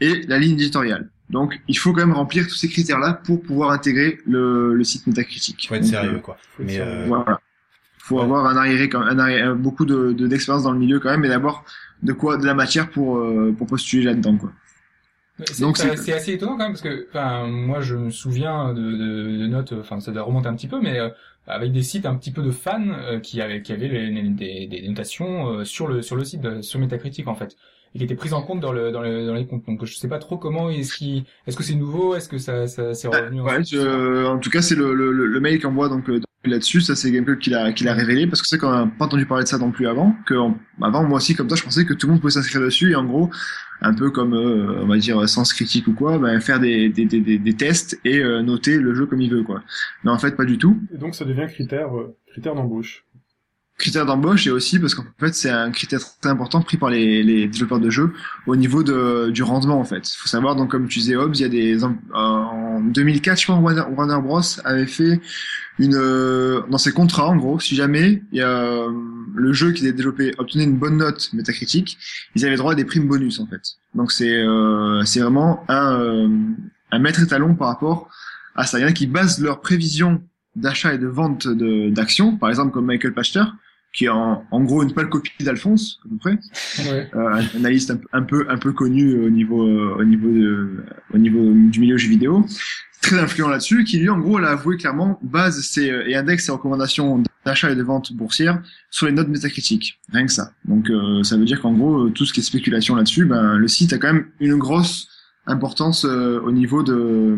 et la ligne éditoriale. Donc, il faut quand même remplir tous ces critères-là pour pouvoir intégrer le, le site Metacritic. Faut être Donc, sérieux, euh, quoi. Faut être Mais sérieux. euh, voilà. Faut Ouais. avoir un arriéré, quand un arriéré, beaucoup de, de- d'expérience dans le milieu quand même, mais d'abord de quoi, de la matière pour euh, pour postuler là-dedans, quoi. C'est Donc, c'est- c'est assez étonnant quand même parce que enfin moi je me souviens de, de, de notes, enfin ça doit remonter un petit peu, mais euh, avec des sites un petit peu de fans euh, qui avaient qui avaient les- des, des notations euh, sur le sur le site sur Metacritic en fait et qui étaient prises en compte dans le dans, le, dans les comptes. Donc je sais pas trop comment est-ce qui est-ce que c'est nouveau, est-ce que ça ça c'est revenu Ouais, ensuite je- en tout cas, c'est le, le, le mail qu'envoie donc euh, là-dessus. Ça, c'est Game Club qui l'a qui l'a révélé parce que c'est qu'on n'a pas entendu parler de ça non plus avant. Que avant, moi aussi, comme toi, je pensais que tout le monde pouvait s'inscrire dessus et en gros, un peu comme euh, on va dire sens critique ou quoi, ben, faire des, des, des, des, des tests et euh, noter le jeu comme il veut, quoi. Mais en fait, pas du tout. Et donc ça devient critère, euh, critère d'embauche. Critère d'embauche et aussi parce qu'en fait c'est un critère très important pris par les, les développeurs de jeux au niveau de, du rendement en fait. Faut savoir donc comme tu disais Hobbs, il y a des en 2004 je pense Warner, Bros avait fait une euh, dans ses contrats en gros si jamais il y a euh, le jeu qui était développé obtenait une bonne note métacritique, ils avaient droit à des primes bonus en fait. Donc c'est euh, c'est vraiment un euh, un maître étalon par rapport à ça. Il y en a qui basent leurs prévisions d'achat et de vente d'actions, par exemple comme Michael Pachter, qui est en, en gros une pâle copie d'Alphonse, à peu près, Ouais. euh, un analyste un, peu- un peu un peu connu au niveau euh, au niveau de, au niveau du milieu jeux vidéo, très influent là-dessus, qui lui en gros l'a avoué clairement base ses, euh, et indexe ses recommandations d'achat et de vente boursières sur les notes métacritiques, rien que ça. Donc euh, ça veut dire qu'en gros euh, tout ce qui est spéculation là-dessus, ben le site a quand même une grosse importance euh, au niveau de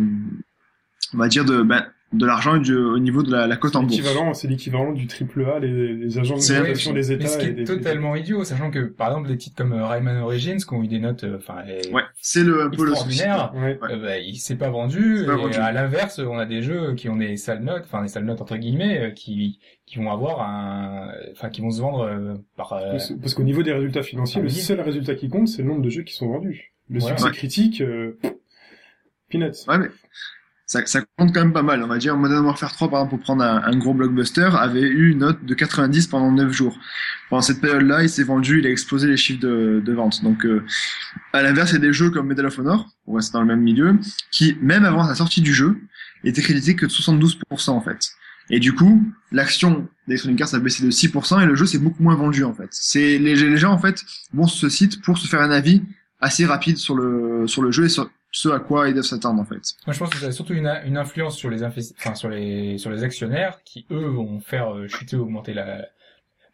on va dire de ben, de l'argent et du- au niveau de la, la cote en bourse. L'équivalent, c'est l'équivalent du triple A, les, les agents de notation des États. Mais ce qui et est des- totalement idiot, sachant que par exemple des titres comme euh, Rayman Origins qui ont eu des notes, euh, enfin, euh, Ouais, c'est le un peu le souci. Ouais. Ouais. euh, bah, il s'est pas vendu. Pas et vendu. à l'inverse, on a des jeux qui ont des sales notes, enfin des sales notes entre guillemets, euh, qui qui vont avoir un, enfin qui vont se vendre euh, par. euh, Parce, parce qu'au niveau des résultats financiers, le seul résultat qui compte, c'est le nombre de jeux qui sont vendus. Le Voilà. succès Ouais. critique, euh, peanuts. Ouais, mais ça, ça compte quand même pas mal. On va dire Modern Warfare 3, par exemple, pour prendre un, gros blockbuster, avait eu une note de 90 pendant 9 jours. Pendant cette période-là, il s'est vendu, il a explosé les chiffres de, vente. Donc, euh, à l'inverse, il y a des jeux comme Medal of Honor, pour rester dans le même milieu, qui, même avant la sortie du jeu, était crédité que de 72% en fait. Et du coup, l'action d'Electronic Arts a baissé de 6% et le jeu s'est beaucoup moins vendu en fait. C'est les, les gens en fait vont sur ce site pour se faire un avis assez rapide sur le sur le jeu et sur ce à quoi ils doivent s'attendre en fait. Moi, je pense que ça a surtout une, une influence sur les enfin sur les sur les actionnaires qui eux vont faire euh, chuter, augmenter la. Et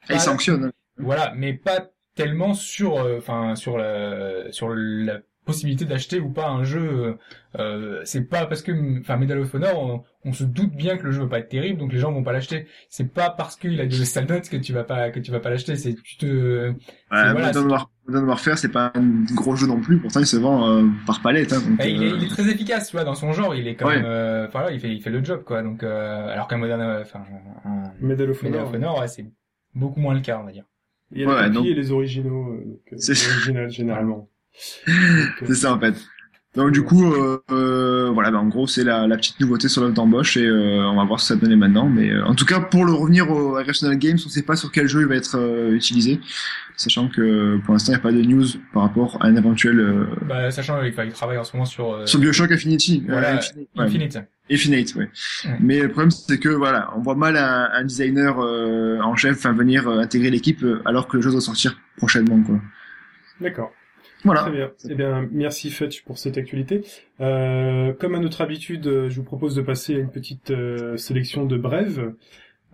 Pas- ils sanctionnent. Voilà, mais pas tellement sur, euh, enfin sur la sur la possibilité d'acheter ou pas un jeu. Euh, c'est pas parce que, enfin Medal of Honor, on, on se doute bien que le jeu va pas être terrible, donc les gens vont pas l'acheter. C'est pas parce qu'il a de sales notes que tu vas pas que tu vas pas l'acheter. C'est tu te Ouais, voilà, Modern Warfare, c'est pas un gros jeu non plus. Pourtant, il se vend euh, par palette. Hein, donc, il, est, euh, il est très efficace, tu vois, dans son genre, il est quand Ouais. même, euh, enfin là, il fait, il fait le job, quoi. Donc, euh, alors qu'un moderne, euh, enfin, un Medal of Medal Honor. of Honor, ouais, c'est beaucoup moins le cas, on va dire. Il y a les Ouais, donc- et les originaux, euh, donc, euh, C'est les ça. originales généralement. Euh, C'est ça en fait. Donc du coup, euh, euh, voilà, bah, en gros, c'est la, la petite nouveauté sur l'offre d'embauche et euh, on va voir ce que ça donne maintenant. Mais euh, en tout cas, pour le revenir au Irrational Games, on sait pas sur quel jeu il va être euh, utilisé, sachant que pour l'instant, il n'y a pas de news par rapport à un éventuel euh, Bah, sachant qu'il il travaille en ce moment sur, euh, sur Bioshock Infinity. euh, voilà, Infinite, ouais. Infinite. Ouais. Mais le problème, c'est que voilà, on voit mal un, un designer euh, en chef venir euh, intégrer l'équipe euh, alors que le jeu doit sortir prochainement, quoi. D'accord. Voilà. Très bien. Eh bien, merci Fetch pour cette actualité. Euh, comme à notre habitude, je vous propose de passer à une petite euh, sélection de brèves.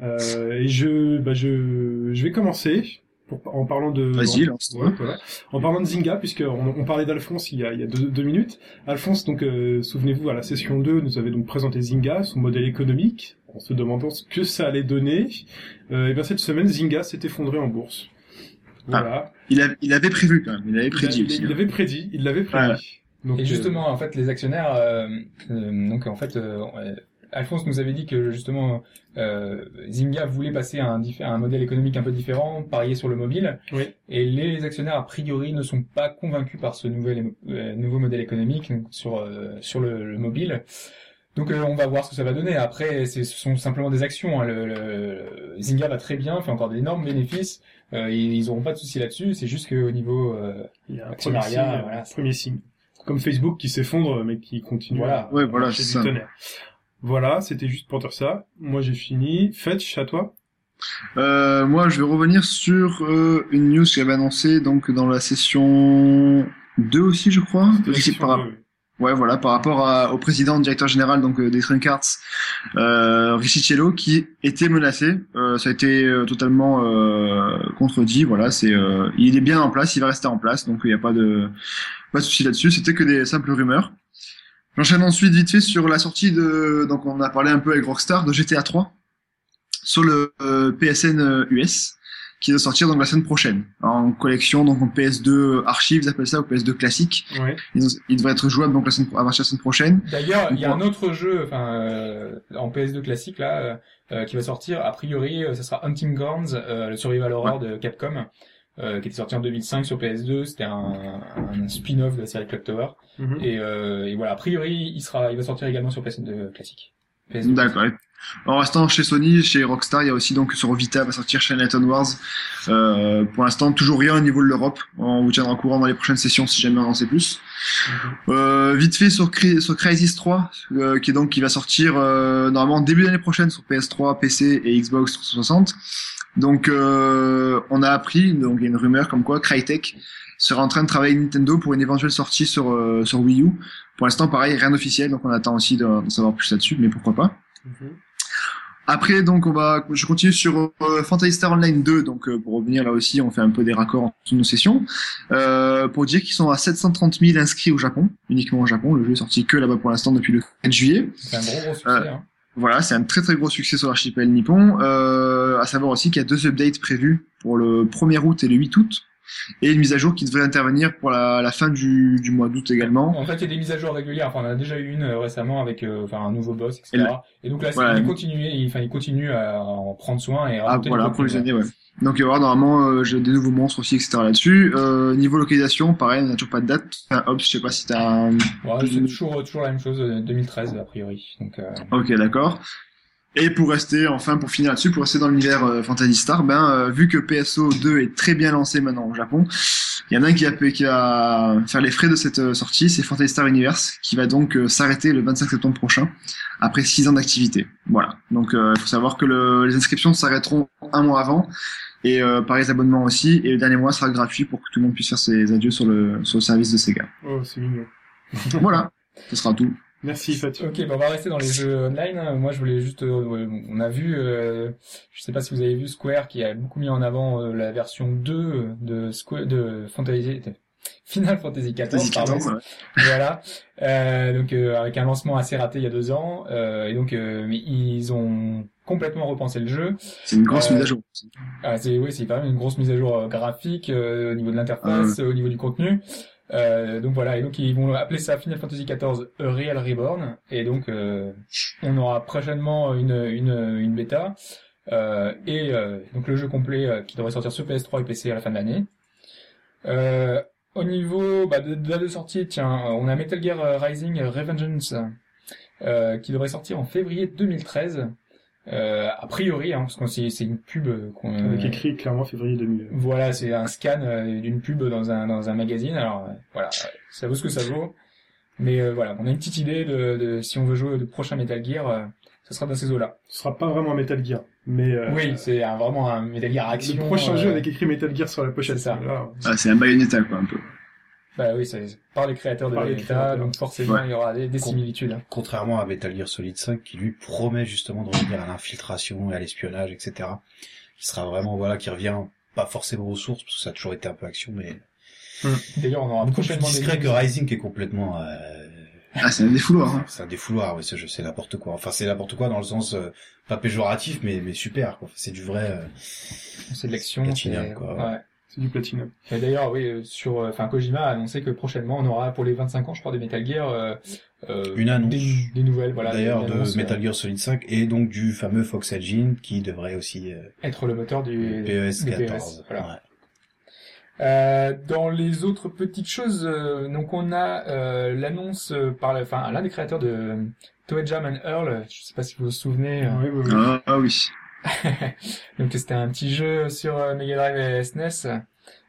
Euh, et je, bah, je, je vais commencer pour, en parlant de. Vas-y, en, lance-toi. ouais, voilà. en parlant de Zynga, puisque on, on parlait d'Alphonse il y a, il y a deux, deux minutes. Alphonse, donc, euh, souvenez-vous, à la session 2, nous avait donc présenté Zynga, son modèle économique, en se demandant ce que ça allait donner. Euh, et bien cette semaine, Zynga s'est effondré en bourse. Voilà. Il, a- il avait prévu quand même, il avait Il, a- prédit il, aussi. il hein. l'avait prédit, il l'avait prédit. Donc, Et euh, justement, en fait, les actionnaires, euh, euh, donc en fait, euh, Alphonse nous avait dit que justement, euh, Zynga voulait passer à un, à un modèle économique un peu différent, parier sur le mobile. Oui. Et les actionnaires, a priori, ne sont pas convaincus par ce nouvel, euh, nouveau modèle économique donc, sur, euh, sur le, le mobile. Donc euh, on va voir ce que ça va donner. Après, ce sont simplement des actions. hein. Le, le- Zynga va très bien, fait encore d'énormes bénéfices. Euh, ils, ils auront pas de soucis là-dessus. C'est juste qu'au niveau euh, il y a un premier actionnariat, signe, voilà. un premier signe. Comme Facebook qui s'effondre, mais qui continue Voilà. à Ouais, voilà, c'est du ça. tonnerre. Voilà, c'était juste pour dire ça. Moi, j'ai fini. Fetch, à toi. Euh, moi, je vais revenir sur euh, une news que j'avais annoncée donc dans la session 2 aussi, je crois. La Qui- oui. Ouais, voilà, par rapport à- au président, directeur général donc euh, des Arts, euh, qui était menacé. Euh, ça a été euh, totalement euh, contredit. Voilà, c'est il est bien en place, il va rester en place, donc il n'y a pas de pas de souci là-dessus. C'était que des simples rumeurs. J'enchaîne ensuite vite fait sur la sortie de donc on a parlé un peu avec Rockstar de GTA 3 sur le PSN US qui doit sortir donc la semaine prochaine en collection donc en PS2 archives ils appellent ça ou PS2 classique Ouais. il, il devrait être jouable donc la semaine, à partir de la semaine prochaine D'ailleurs, il y a un autre jeu, enfin, euh, en PS2 classique là, euh, euh, qui va sortir. A priori, euh, ça sera Hunting Grounds, euh, le survival horror de Capcom, euh, qui était sorti en 2005 sur PS2. C'était un, un spin-off de la série Clock Tower. Mhm. Et, euh, et voilà, a priori, il sera, il va sortir également sur PS2 classique. PS2 D'accord. En restant chez Sony, chez Rockstar, il y a aussi donc sur Vita va sortir Chinatown Wars. Euh, pour l'instant, toujours rien au niveau de l'Europe. On vous tiendra au courant dans les prochaines sessions si jamais on en sait plus. Euh, vite fait sur, sur Crysis 3, euh, qui est donc qui va sortir euh, normalement début d'année prochaine sur PS3, PC et Xbox 360. Donc euh, on a appris, donc il y a une rumeur comme quoi Crytek sera en train de travailler Nintendo pour une éventuelle sortie sur euh, sur Wii U. Pour l'instant, pareil, rien d'officiel, donc on attend aussi de savoir plus là-dessus, mais pourquoi pas. Mhm. Après, donc, on va, je continue sur euh, Fantasy Star Online 2. Donc, euh, pour revenir là aussi, on fait un peu des raccords entre nos sessions. Euh, pour dire qu'ils sont à 730 000 inscrits au Japon, uniquement au Japon. Le jeu est sorti que là-bas pour l'instant depuis le 4 juillet. C'est un gros gros succès. Euh, hein. Voilà, c'est un très très gros succès sur l'archipel nippon. Euh, à savoir aussi qu'il y a deux updates prévus pour le 1er août et le 8 août. Et une mise à jour qui devrait intervenir pour la, la fin du, du mois d'août également. En fait, il y a des mises à jour régulières. Enfin, on en a déjà eu une euh, récemment avec euh, enfin un nouveau boss, etc. Et là- Et, donc là, Voilà. il continue, il, enfin, il continue à en prendre soin et à Ah, voilà, du contenu. approvisionner, ouais. Donc il y aura normalement euh, des nouveaux monstres aussi, etc. là-dessus. Euh, niveau localisation, pareil, on n'a toujours pas de date. Enfin, Hobbs, je sais pas si t'as un... Ouais, c'est toujours, toujours la même chose, euh, 2013 a priori. Donc, euh, Ok, d'accord. Et pour rester, enfin, pour finir là-dessus, pour rester dans l'univers euh, Fantasy Star, ben, euh, vu que PSO 2 est très bien lancé maintenant au Japon, il y en a un qui va, qui va faire les frais de cette euh, sortie, c'est Fantasy Star Universe, qui va donc euh, s'arrêter le 25 septembre prochain, après 6 ans d'activité. Voilà. Donc, euh, il faut savoir que le- les inscriptions s'arrêteront un mois avant, et euh, par les abonnements aussi, et le dernier mois sera gratuit pour que tout le monde puisse faire ses adieux sur le, sur le service de Sega. Oh, c'est mignon. voilà. Ce sera tout. Merci, Fatou. Ok, bah on va rester dans les jeux online. Moi, je voulais juste, euh, on a vu, euh, je sais pas si vous avez vu Square qui a beaucoup mis en avant euh, la version 2 de Square, de Fantasy, de Final Fantasy XIV, Fantasy pardon. 14, ouais. voilà. Euh, donc euh, avec un lancement assez raté il y a deux ans, euh, et donc euh, mais ils ont complètement repensé le jeu. C'est une grosse Euh, mise à jour. Ah, c'est oui, c'est quand même une grosse mise à jour graphique euh, au niveau de l'interface, au niveau du contenu. Euh, donc voilà, et donc ils vont appeler ça Final Fantasy XIV Real Reborn, et donc euh, on aura prochainement une une, bêta euh, et donc le jeu complet qui devrait sortir sur PS3 et PC à la fin de l'année. Au niveau bah, de, la sortie, tiens, on a Metal Gear Rising Revengeance qui devrait sortir en février 2013. Euh, a priori, hein, parce que c'est c'est une pub euh, qu'on Avec écrit clairement février 2000. voilà, c'est un scan euh, d'une pub dans un dans un magazine. Alors euh, voilà, euh, ça vaut ce que ça vaut. Mais euh, voilà, on a une petite idée de, de si on veut jouer au prochain Metal Gear, euh, ça sera dans ces eaux-là. Ce sera pas vraiment un Metal Gear, mais euh, oui, c'est un- vraiment un Metal Gear action. le prochain euh, jeu avec écrit Metal Gear sur la pochette. c'est ça. Ah, c'est un Bayonetta, quoi, un peu. Bah oui, c'est par les créateurs de Par créateurs. donc forcément Ouais. il y aura des, des similitudes. hein. Contrairement à Metal Gear Solid 5, qui lui promet justement de revenir à l'infiltration et à l'espionnage, etc. Qui sera vraiment, voilà, qui revient pas forcément aux sources, parce que ça a toujours été un peu action, mais D'ailleurs, on aura beaucoup plus prochainement des que. Rising, qui est complètement, euh, Ah, c'est un défouloir, hein. c'est un défouloir, oui, ce jeu, c'est n'importe quoi. Enfin, c'est n'importe quoi dans le sens, euh, pas péjoratif, mais, mais super, quoi. C'est du vrai, euh, C'est de l'action. C'est- quoi. Ouais. C'est du platinum. Et d'ailleurs, oui, euh, sur, euh, enfin, Kojima a annoncé que prochainement on aura pour les 25 ans, je crois, des Metal Gear, euh, Une annonce. des, des nouvelles, voilà. d'ailleurs, de annonce, Metal Gear Solid 5, et donc du fameux Fox Engine, qui devrait aussi, euh, être le moteur du PES du 14. voilà. Ouais. Euh, dans les autres petites choses, euh, donc on a euh, l'annonce euh, par, la- enfin, l'un des créateurs de Toe Jam and Earl. Je sais pas si vous vous souvenez. euh, Oui, oui, oui. Ah, ah oui. donc c'était un petit jeu sur euh, Mega Drive et SNES.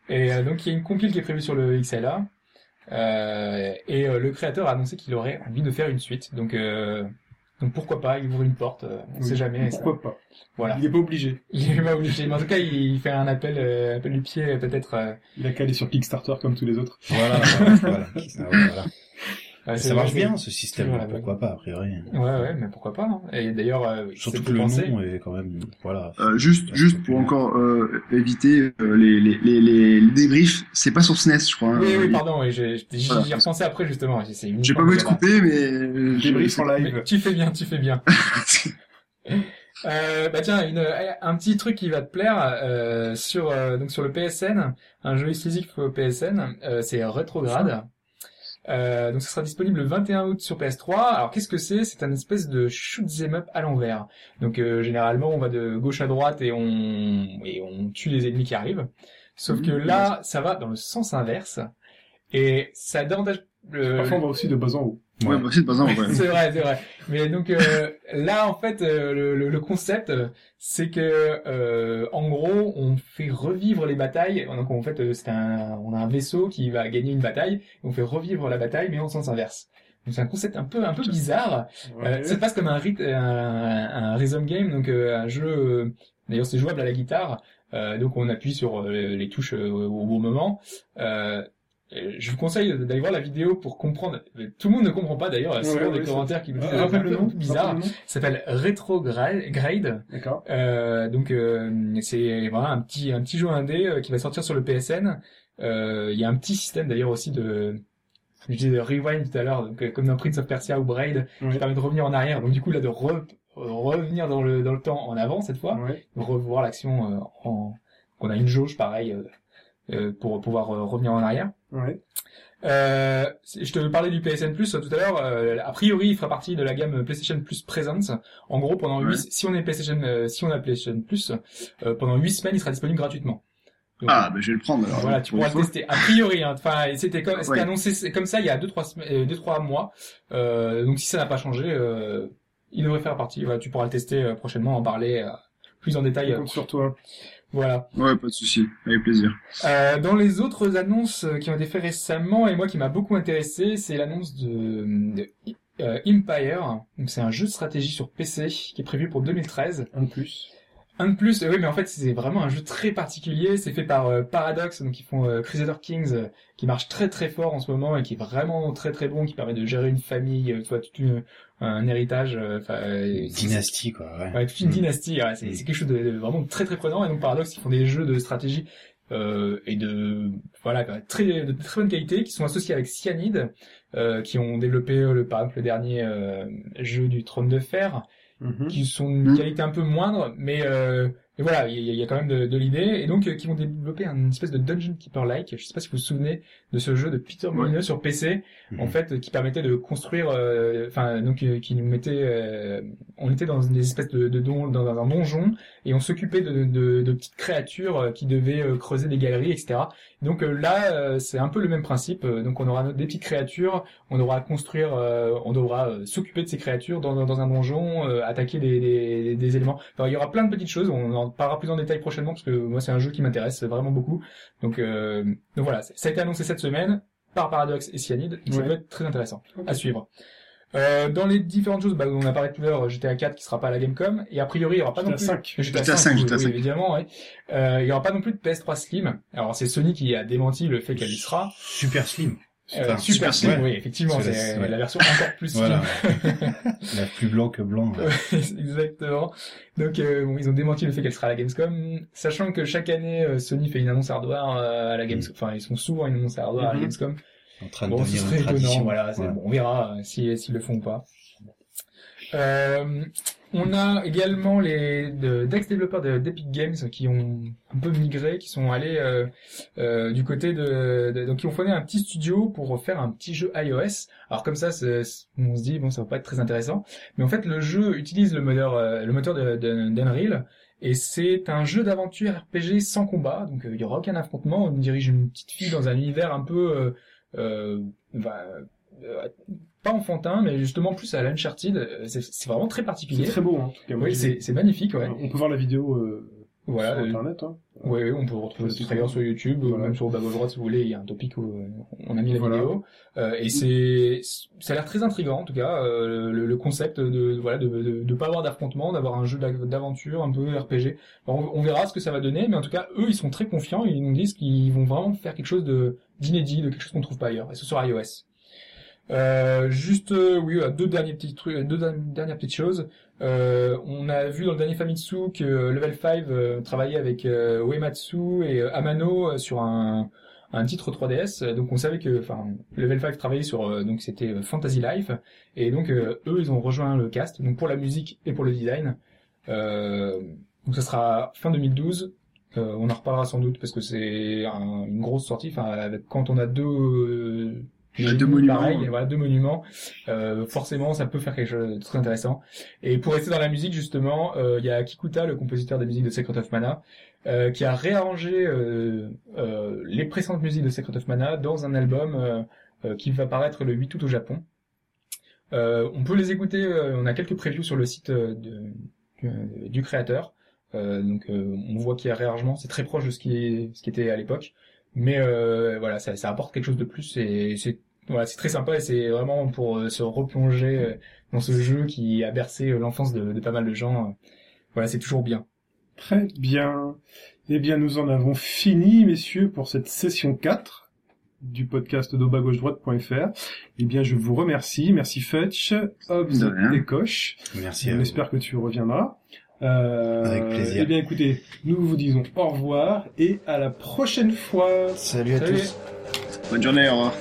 Et euh, donc il y a une compile qui est prévue sur le XLA. Euh, et euh, le créateur a annoncé qu'il aurait envie de faire une suite. Donc, euh, donc pourquoi pas, il ouvre une porte, euh, on Oui. sait jamais. ça- Pourquoi pas Voilà. Il est pas obligé. Il est pas obligé. Mais en tout cas, il fait un appel, euh, appel du pied, peut-être. euh, Il a calé sur Kickstarter comme tous les autres. Voilà, voilà, voilà. ouais, euh, Ça marche bien, ce système, la pourquoi pas, a priori. Ouais, ouais, mais pourquoi pas. hein. Et d'ailleurs, euh, Surtout que le penser- nom est quand même, voilà. Euh, juste, juste pour encore euh, éviter euh, les, les, les, les, débriefs, c'est pas sur SNES, je crois. hein. Oui, oui, pardon, oui, j'ai j'ai- j'y Voilà. repensé après justement. J'ai pas voulu te voilà. couper, mais... euh, Débrief en Mais live. tu fais bien, tu fais bien. Euh, bah tiens, une, un petit truc qui va te plaire euh, sur euh, donc sur le PSN, un jeu exclusif au PSN, euh, c'est Retrograde. Euh, donc ça sera disponible le 21 août sur PS3. Alors qu'est-ce que c'est? C'est un espèce de shoot 'em up à l'envers. Donc euh, généralement on va de gauche à droite et on et on tue les ennemis qui arrivent. Sauf que là ça va dans le sens inverse et ça davantage le, Parfois, on va aussi de bas en haut. Ouais, bah, c'est pas ça, ouais. c'est vrai, c'est vrai. Mais donc euh, là, en fait, euh, le, le- le concept, euh, c'est que euh, en gros, on fait revivre les batailles. Donc en fait, euh, c'est un, on a un vaisseau qui va gagner une bataille. On fait revivre la bataille, mais en sens inverse. Donc c'est un concept un peu un peu bizarre. Euh, ça se passe comme un, ryth- un, un rhythm game, donc euh, un jeu. D'ailleurs, c'est jouable à la guitare. Euh, donc on appuie sur les touches au bon moment. Je vous conseille d'aller voir la vidéo pour comprendre. Tout le monde ne comprend pas d'ailleurs. A Ouais, ouais, des c'est- commentaires qui me disent Ah, le nom. bizarre. s'appelle Retrograde. D'accord. Euh, donc euh, c'est voilà un petit un petit jeu indé euh, qui va sortir sur le PSN. Euh, Il y a un petit système d'ailleurs aussi de je disais de rewind tout à l'heure, donc euh, comme dans Prince of Persia ou Braid, qui permet de revenir en arrière. Donc du coup là de re- revenir dans le dans le temps en avant cette fois, revoir l'action euh, en qu'on a une jauge pareil pour pouvoir euh, revenir en arrière. Ouais. Euh, je te parlais du PSN Plus tout à l'heure. euh, a priori, il fera partie de la gamme PlayStation Plus Presence. En gros, pendant Ouais. huit, si on est PlayStation, euh, si on a PlayStation Plus, euh, pendant 8 semaines, il sera disponible gratuitement. Donc, Ah, bah, je vais le prendre, alors. voilà, tu Pour pourras le tester. A priori, hein, enfin, c'était comme, c'était Ouais. annoncé comme ça il y a deux trois semaines, euh, deux trois mois. Euh, donc si ça n'a pas changé, euh, il devrait faire partie. Voilà, tu pourras le tester euh, prochainement, en parler euh, plus en détail. Je euh, compte sur toi. Voilà. Ouais, pas de souci. Avec plaisir. Euh, dans les autres annonces euh, qui ont été faites récemment et moi qui m'a beaucoup intéressé, c'est l'annonce de, de euh, Empire. Donc c'est un jeu de stratégie sur PC qui est prévu pour 2013. Un de plus. Un de plus, euh, oui, mais en fait c'est vraiment un jeu très particulier. C'est fait par euh, Paradox, donc ils font euh, Crusader Kings, euh, qui marche très très fort en ce moment et qui est vraiment très très bon, qui permet de gérer une famille, euh, tu vois, tout une- un héritage. euh, euh, c'est- Dynastie, quoi, ouais. Ouais, toute une Mm. dynastie, ouais, c'est c'est quelque chose de, de vraiment très très prenant. Et donc Paradox, ils font des jeux de stratégie euh, et de voilà très de très bonne qualité, qui sont associés avec Cyanide, euh, qui ont développé le par exemple le dernier euh, jeu du Trône de Fer, Mhm. qui sont d'une Mm. qualité un peu moindre, mais euh, mais voilà, il y, a- il y a quand même de, de l'idée, et donc euh, qui vont développer une espèce de dungeon keeper-like. Je sais pas si vous vous souvenez de ce jeu de Peter Ouais. Molineux sur PC, en Mhm. fait, euh, qui permettait de construire, euh, enfin, donc euh, qui nous mettait, euh, on était dans une espèce de, de don, dans un donjon, et on s'occupait de, de, de petites créatures euh, qui devaient creuser des galeries, etc. Donc euh, là, euh, c'est un peu le même principe. Donc on aura des petites créatures, on devra construire, euh, on devra s'occuper de ces créatures dans, dans, dans un donjon, euh, attaquer des, des, des éléments. Enfin, il y aura plein de petites choses. On en parlera plus en détail prochainement parce que moi c'est un jeu qui m'intéresse vraiment beaucoup. Donc, euh, donc voilà, ça a été annoncé cette semaine par Paradox et Cyanide. Ça Ouais. va être très intéressant à suivre. Euh, dans les différentes choses, bah, on a parlé tout à l'heure, GTA 4 qui sera pas à la Gamecom, et a priori il y aura pas GTA non plus 5. GTA GTA 5, 5, oui, GTA oui, 5. évidemment, ouais. Euh, il y aura pas non plus de PS3 Slim. Alors c'est Sony qui a démenti le fait qu'elle y sera. Super Slim. Euh, Super Super Slim, oui, effectivement, c'est la- ouais. la version encore plus slim. Voilà. La plus blanc que blanc. ouais. Exactement. Donc euh, bon, ils ont démenti le fait qu'elle sera à la Gamescom, sachant que chaque année euh, Sony fait une annonce hardware à la Gamescom. Enfin, ils sont souvent une annonce hardware à la Mhm. Gamescom. En train de Bon, ce devenir étonnant. Voilà, Ouais. bon, on verra euh, si s'ils le font ou pas. Euh, on a également les de- d'ex-développeurs de- d'Epic Games qui ont un peu migré, qui sont allés euh, euh, du côté de, de- donc qui ont fondé un petit studio pour faire un petit jeu iOS. Alors comme ça, on se dit bon, ça va pas être très intéressant, mais en fait le jeu utilise le moteur euh, le moteur d'Unreal et c'est un jeu d'aventure RPG sans combat, donc euh, il y aura aucun affrontement. On dirige une petite fille dans un univers un peu bah, pas enfantin, mais justement plus à l'Uncharted. Euh, C'est c'est vraiment très C'est particulier. très beau, hein, en tout cas. Oui, c'est c'est magnifique, ouais. On peut voir la vidéo euh, Voilà. sur euh, Internet. Hein. Ouais, ouais, on peut retrouver C'est le trailer sur YouTube, ou Voilà. même sur droite si vous voulez, il y a un topic où euh, on a mis la Voilà. vidéo. Euh, et c'est, ça a l'air très intriguant en tout cas, euh, le, le concept de, voilà, de, de, de pas avoir d'affrontement, d'avoir un jeu d'av- d'aventure un peu RPG. Alors, on, on verra ce que ça va donner, mais en tout cas, eux, ils sont très confiants, ils nous disent qu'ils vont vraiment faire quelque chose de d'inédit, de quelque chose qu'on trouve pas ailleurs, et ce sera iOS. Euh, juste, euh, oui, voilà, deux derniers petits trucs, deux dernières petites choses. Euh, on a vu dans le dernier Famitsu que euh, Level 5 euh, travaillait avec euh, Uematsu et euh, Amano euh, sur un, un titre 3DS. Donc on savait que, enfin, Level 5 travaillait sur, euh, donc c'était euh, Fantasy Life, et donc euh, eux ils ont rejoint le cast, donc pour la musique et pour le design. Euh, donc ça sera fin 2012. Euh, on en reparlera sans doute parce que c'est un- une grosse sortie. Enfin, quand on a deux Ouais, deux monuments. pareils, voilà, deux monuments, euh, forcément, ça peut faire quelque chose de très intéressant. Et pour rester dans la musique, justement, euh, il y a Kikuta, le compositeur des musiques de Secret of Mana, euh, qui a réarrangé euh, euh, les précédentes musiques de Secret of Mana dans un album qui va paraître le 8 août au Japon. Euh, on peut les écouter, euh, on a quelques previews sur le site de, du, du créateur. Euh, donc euh, on voit qu'il y a réarrangement, c'est très proche de ce qui, est, ce qui était à l'époque. Mais euh, voilà, ça, ça apporte quelque chose de plus et c'est voilà, c'est très sympa et c'est vraiment pour euh, se replonger euh, dans ce jeu qui a bercé euh, l'enfance de, de pas mal de gens. Voilà, c'est toujours bien. Très bien. Eh bien, nous en avons fini, messieurs, pour cette session 4 du podcast d'obagauche-droite.fr. Eh bien, je vous remercie. Merci Fetch, Hobbs et Koch. Merci. On espère que tu reviendras. Euh, Avec plaisir. Eh bien, écoutez, nous vous disons au revoir et à la prochaine fois. Salut à Salut. tous. Bonne journée, au revoir.